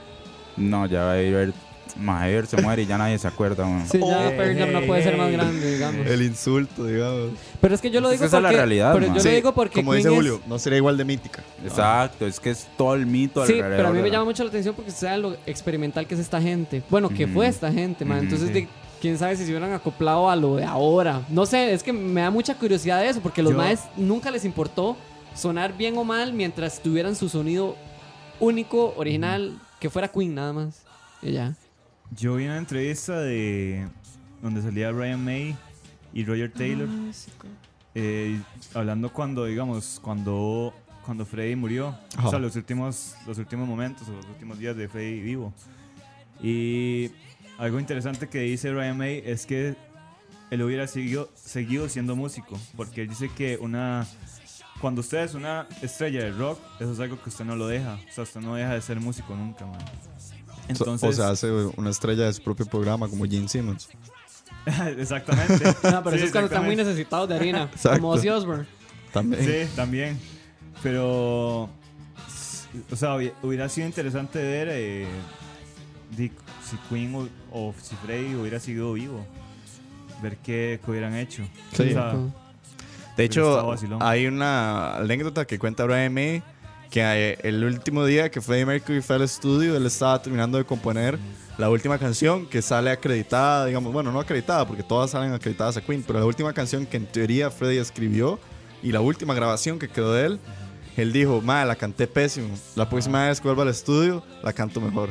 No, ya va a ir. Maher se muere y ya nadie se acuerda, man. Sí, ya Oh. Pearl Jam no puede ser más grande, digamos. El insulto, digamos. Pero es que yo lo Es digo esa es la porque... realidad, pero yo man. lo Sí, digo porque Como Queen dice es- Julio, no sería igual de mítica. Exacto, es que es todo el mito Sí, pero a mí me la- llama mucho la atención porque saben lo experimental que es esta gente. Bueno, que fue esta gente, man. Entonces, sí. de- quién sabe si se hubieran acoplado a lo de ahora. No sé, es que me da mucha curiosidad de eso porque los Yo- maes nunca les importó sonar bien o mal mientras tuvieran su sonido único, original, que fuera Queen nada más. Y ya. Yo vi una entrevista de donde salía Ryan May y Roger Taylor eh, hablando cuando, digamos, cuando cuando Freddy murió, Ajá. o sea, los últimos los últimos momentos o los últimos días de Freddy vivo. Y algo interesante que dice Ryan May es que él hubiera seguido, seguido siendo músico, porque él dice que una cuando usted es una estrella de rock, eso es algo que usted no lo deja, o sea, usted no deja de ser músico nunca, man. Entonces, o sea, hace una estrella de su propio programa como Gene Simmons. exactamente. No, pero Sí, eso es cuando están muy necesitados de harina. Exacto. Como Ozzy Osbourne. También. Sí, también. Pero, o sea, hubi- hubiera sido interesante ver eh, si Queen o, o si Freddy hubiera sido vivo. Ver qué, qué hubieran hecho. Sí. O sea, De hecho, hay una anécdota que cuenta Brian May que eh, el último día que Freddie Mercury fue al estudio, él estaba terminando de componer la última canción que sale acreditada, digamos, bueno, no acreditada porque todas salen acreditadas a Queen, pero la última canción que en teoría Freddie escribió y la última grabación que quedó de él, él dijo, madre, la canté pésimo, la próxima vez que vuelva al estudio, la canto mejor.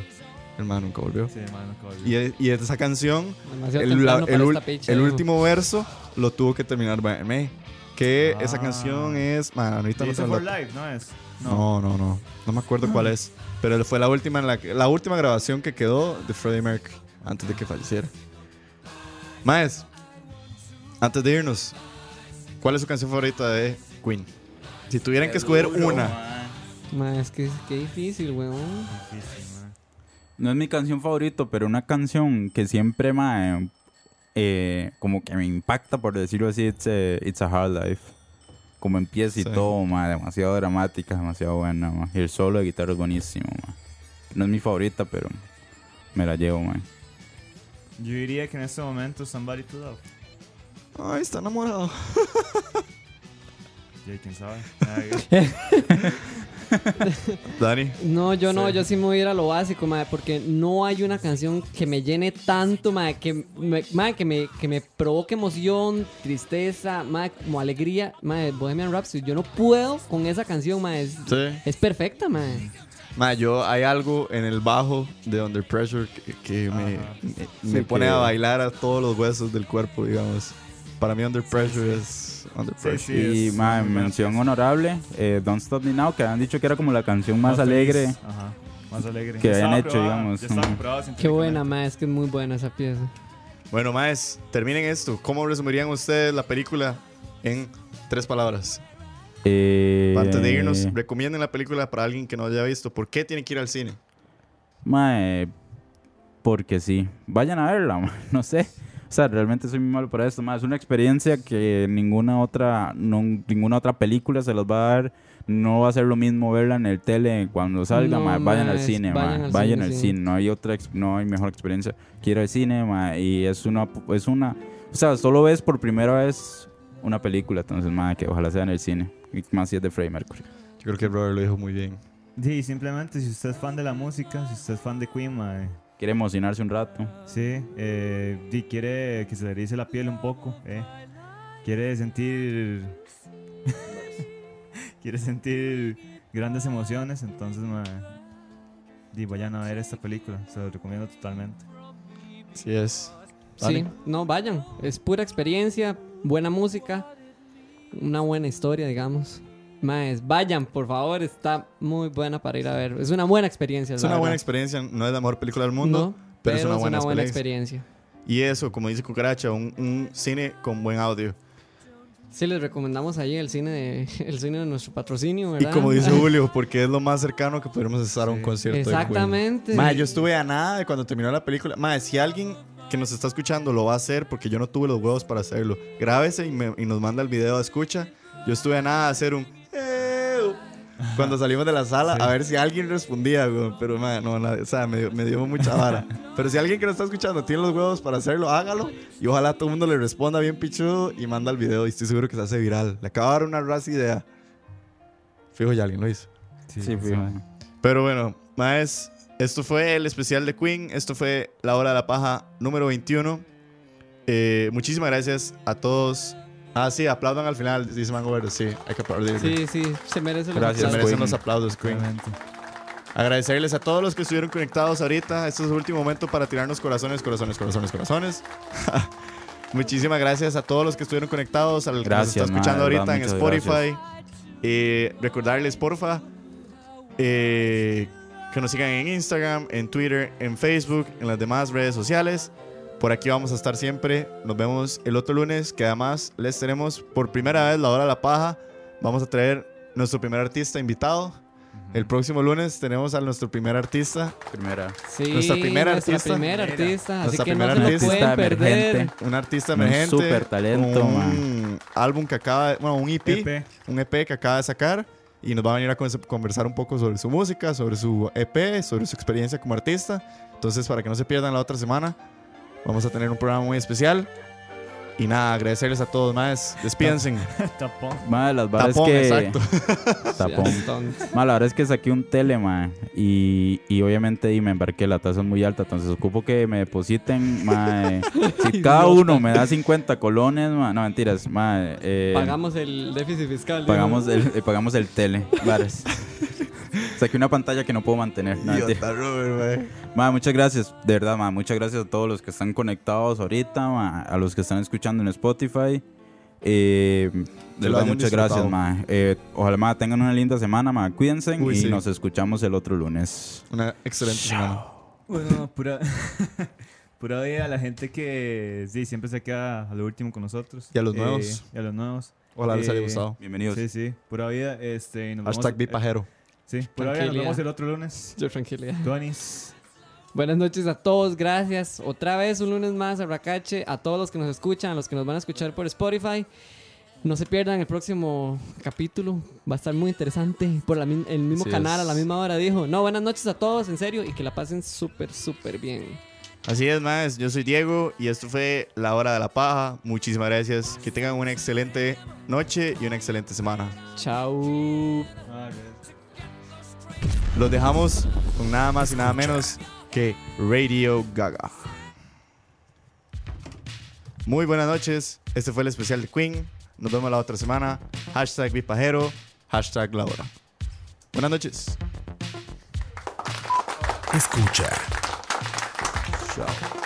Hermano, nunca volvió. Sí, man, nunca volvió. Y, y esa canción, el, la- el ul- picha, el último verso lo tuvo que terminar Brian May. Que Ah. esa canción es. Man, ahorita no for el. Life, ¿no es? No, no, no. No me acuerdo cuál es. Pero fue la última, en la, que- la última grabación que quedó de Freddie Mercury antes de que falleciera. Maes, antes de irnos, ¿cuál es su canción favorita de Queen? Si tuvieran que escoger una. Ma, es que qué difícil, weón. Difícil, man. No es mi canción favorito, pero una canción que siempre mae, eh, como que me impacta, por decirlo así, it's a, It's a Hard Life. Como empieza y Sí. todo, mae, demasiado dramática, demasiado buena. Y el solo de guitarra es buenísimo. No es mi favorita, pero me la llevo. mae. Yo diría que en este momento Somebody to Love. Ay, está enamorado. Ya, quién sabe. Dani. No, yo no, Sí. yo sí me voy a ir a lo básico, madre, porque no hay una canción que me llene tanto, madre, que me, madre, que me, que me provoque emoción, tristeza, madre, como alegría, madre, Bohemian Rhapsody. Yo no puedo con esa canción, madre. Es, Sí. es perfecta, madre. Ma, yo hay algo en el bajo de Under Pressure que, que me, pone que- a bailar a todos los huesos del cuerpo, digamos. Para mí Under Pressure es Under Sí, Pressure. sí. y mae, muy buena mención honorable, eh, Don't Stop Me Now, que han dicho que era como la canción más, alegre. Ajá, más alegre. que estaba hecho, probada, digamos, Qué buena, madre, es que es muy buena esa pieza. Bueno, maes, terminen esto. ¿Cómo resumirían ustedes la película en tres palabras? Eh, Antes de irnos, recomienden la película para alguien que no haya visto. ¿Por qué tiene que ir al cine? Mae, porque sí. Vayan a verla, mae, no sé. O sea, realmente soy muy malo para esto, mae. Es una experiencia que ninguna otra, no- ninguna otra película se los va a dar. No va a ser lo mismo verla en el tele cuando salga, No, mae. Vayan al cine, vayan al Vayan cine, al sí. cine. No hay otra, no hay mejor experiencia que ir al cine, mae. Y es una, es una, o sea, solo ves por primera vez una película, entonces, mae, que ojalá sea en el cine. Y más si es de Freddie Mercury. Yo creo que el brother lo dijo muy bien. Sí, simplemente si usted es fan de la música, si usted es fan de Queen, mae, Quiere emocionarse un rato. sí, eh, y quiere que se le erice la piel un poco, eh, quiere sentir, quiere sentir grandes emociones, entonces, mae, di, vayan a ver esta película, se lo recomiendo totalmente. Así es. Sí, no, vayan. Es pura experiencia, buena música, una buena historia, digamos. Maes, vayan, por favor, está muy buena para ir a ver. Es una buena experiencia. Es una buena verdad. experiencia. No es la mejor película del mundo, No, pero, es una buena, experiencia. experiencia. Y eso, como dice Cucaracha, un, un cine con buen audio. Sí, les recomendamos ahí el cine de, el cine de nuestro patrocinio, Y ¿verdad? como dice Julio, porque es lo más cercano que podremos estar a un Sí. concierto. de. Exactamente. Mae, yo estuve a nada de cuando terminó la película. Mae, si alguien que nos está escuchando lo va a hacer, porque yo no tuve los huevos para hacerlo, grábese y, me- y nos manda el video a escucha. Yo estuve a nada de hacer un. Cuando salimos de la sala, Sí. a ver si alguien respondía, güey. Pero, mae, no, la- o sea, me, dio- me dio mucha vara. Pero si alguien que nos está escuchando tiene los huevos para hacerlo, hágalo. Y ojalá todo el mundo le responda bien pichudo y manda el video. Y estoy seguro que se hace viral. Le acabo de dar una raza idea. Fijo, ya alguien lo hizo. Sí, fijo. Pero bueno, más, esto fue el especial de Queen. Esto fue la hora de la paja número 21. Eh, muchísimas gracias a todos. Ah, sí, aplaudan al final, dice Mango Verde. Sí, hay que aplaudir. Sí, sí, se merece los Gracias, Se aplausos. merecen los aplausos, Queen. Realmente. Agradecerles a todos los que estuvieron conectados ahorita. Este es el último momento para tirarnos corazones, corazones, corazones, corazones. Muchísimas gracias a todos los que estuvieron conectados, al que nos está escuchando ahorita verdad, en Spotify. Eh, recordarles, porfa, eh, que nos sigan en Instagram, en Twitter, en Facebook, en las demás redes sociales. Por aquí vamos a estar siempre. Nos vemos el otro lunes, que además les tenemos por primera vez la hora de la paja. Vamos a traer nuestro primer artista invitado. El próximo lunes tenemos a nuestro primer artista, Primera. Sí, Nuestra primera nuestra artista. primera artista. Así Nuestra que no primera se lo artista pueden perder. emergente. un artista Un emergente. súper talento, un álbum que acaba de, bueno, un EP, EP. un EP que acaba de sacar y nos va a venir a con- conversar un poco sobre su música, sobre su EP, sobre su experiencia como artista. Entonces, para que no se pierdan la otra semana, vamos a tener un programa muy especial. Y nada, agradecerles a todos más. Despídense. Tapón. Madre, las varas Tapón, que. exacto. Tapón. Entonces, Ma, la verdad es que saqué un tele, ma, y, y obviamente y me embarqué, la tasa es muy alta, entonces ocupo que me depositen, ma, eh, si cada uno me da 50 colones, ma, no mentiras, ma, eh, pagamos el déficit fiscal. pagamos el, eh, pagamos el tele, varas. Saqué una pantalla que no puedo mantener, no. Idiota, Robert. Ma, muchas gracias, de verdad, ma, muchas gracias a todos los que están conectados ahorita, ma, a los que están escuchando en Spotify. Eh, de verdad, muchas gracias, disfrutado. ma. Eh, ojalá ma, tengan una linda semana, ma. Cuídense Uy, y sí. nos escuchamos el otro lunes. Una excelente semana. Bueno, pura, pura vida a la gente que sí, siempre se queda a lo último con nosotros. Y a los Eh, nuevos. y a los nuevos. Ojalá les haya Eh, gustado. Bienvenidos. Sí, sí, pura vida. Este, nos Hashtag vemos, Bipajero. Sí, pura vida. Nos vemos el otro lunes. Yo tranquilidad. Tuanis. Buenas noches a todos, gracias. Otra vez un lunes más a Racache, a todos los que nos escuchan, a los que nos van a escuchar por Spotify. No se pierdan el próximo capítulo, va a estar muy interesante. Por la el mismo Así canal, es. a la misma hora, dijo. No, buenas noches a todos, en serio, y que la pasen súper, súper bien. Así es, más. Yo soy Diego y esto fue La Hora de la Paja. Muchísimas gracias. Que tengan una excelente noche y una excelente semana. Chao. Los dejamos con nada más y nada menos que Radio Gaga. Muy buenas noches. Este fue el especial de Queen. Nos vemos la otra semana. Hashtag Bipajero. Hashtag La Hora. Buenas noches. Escucha. Chao.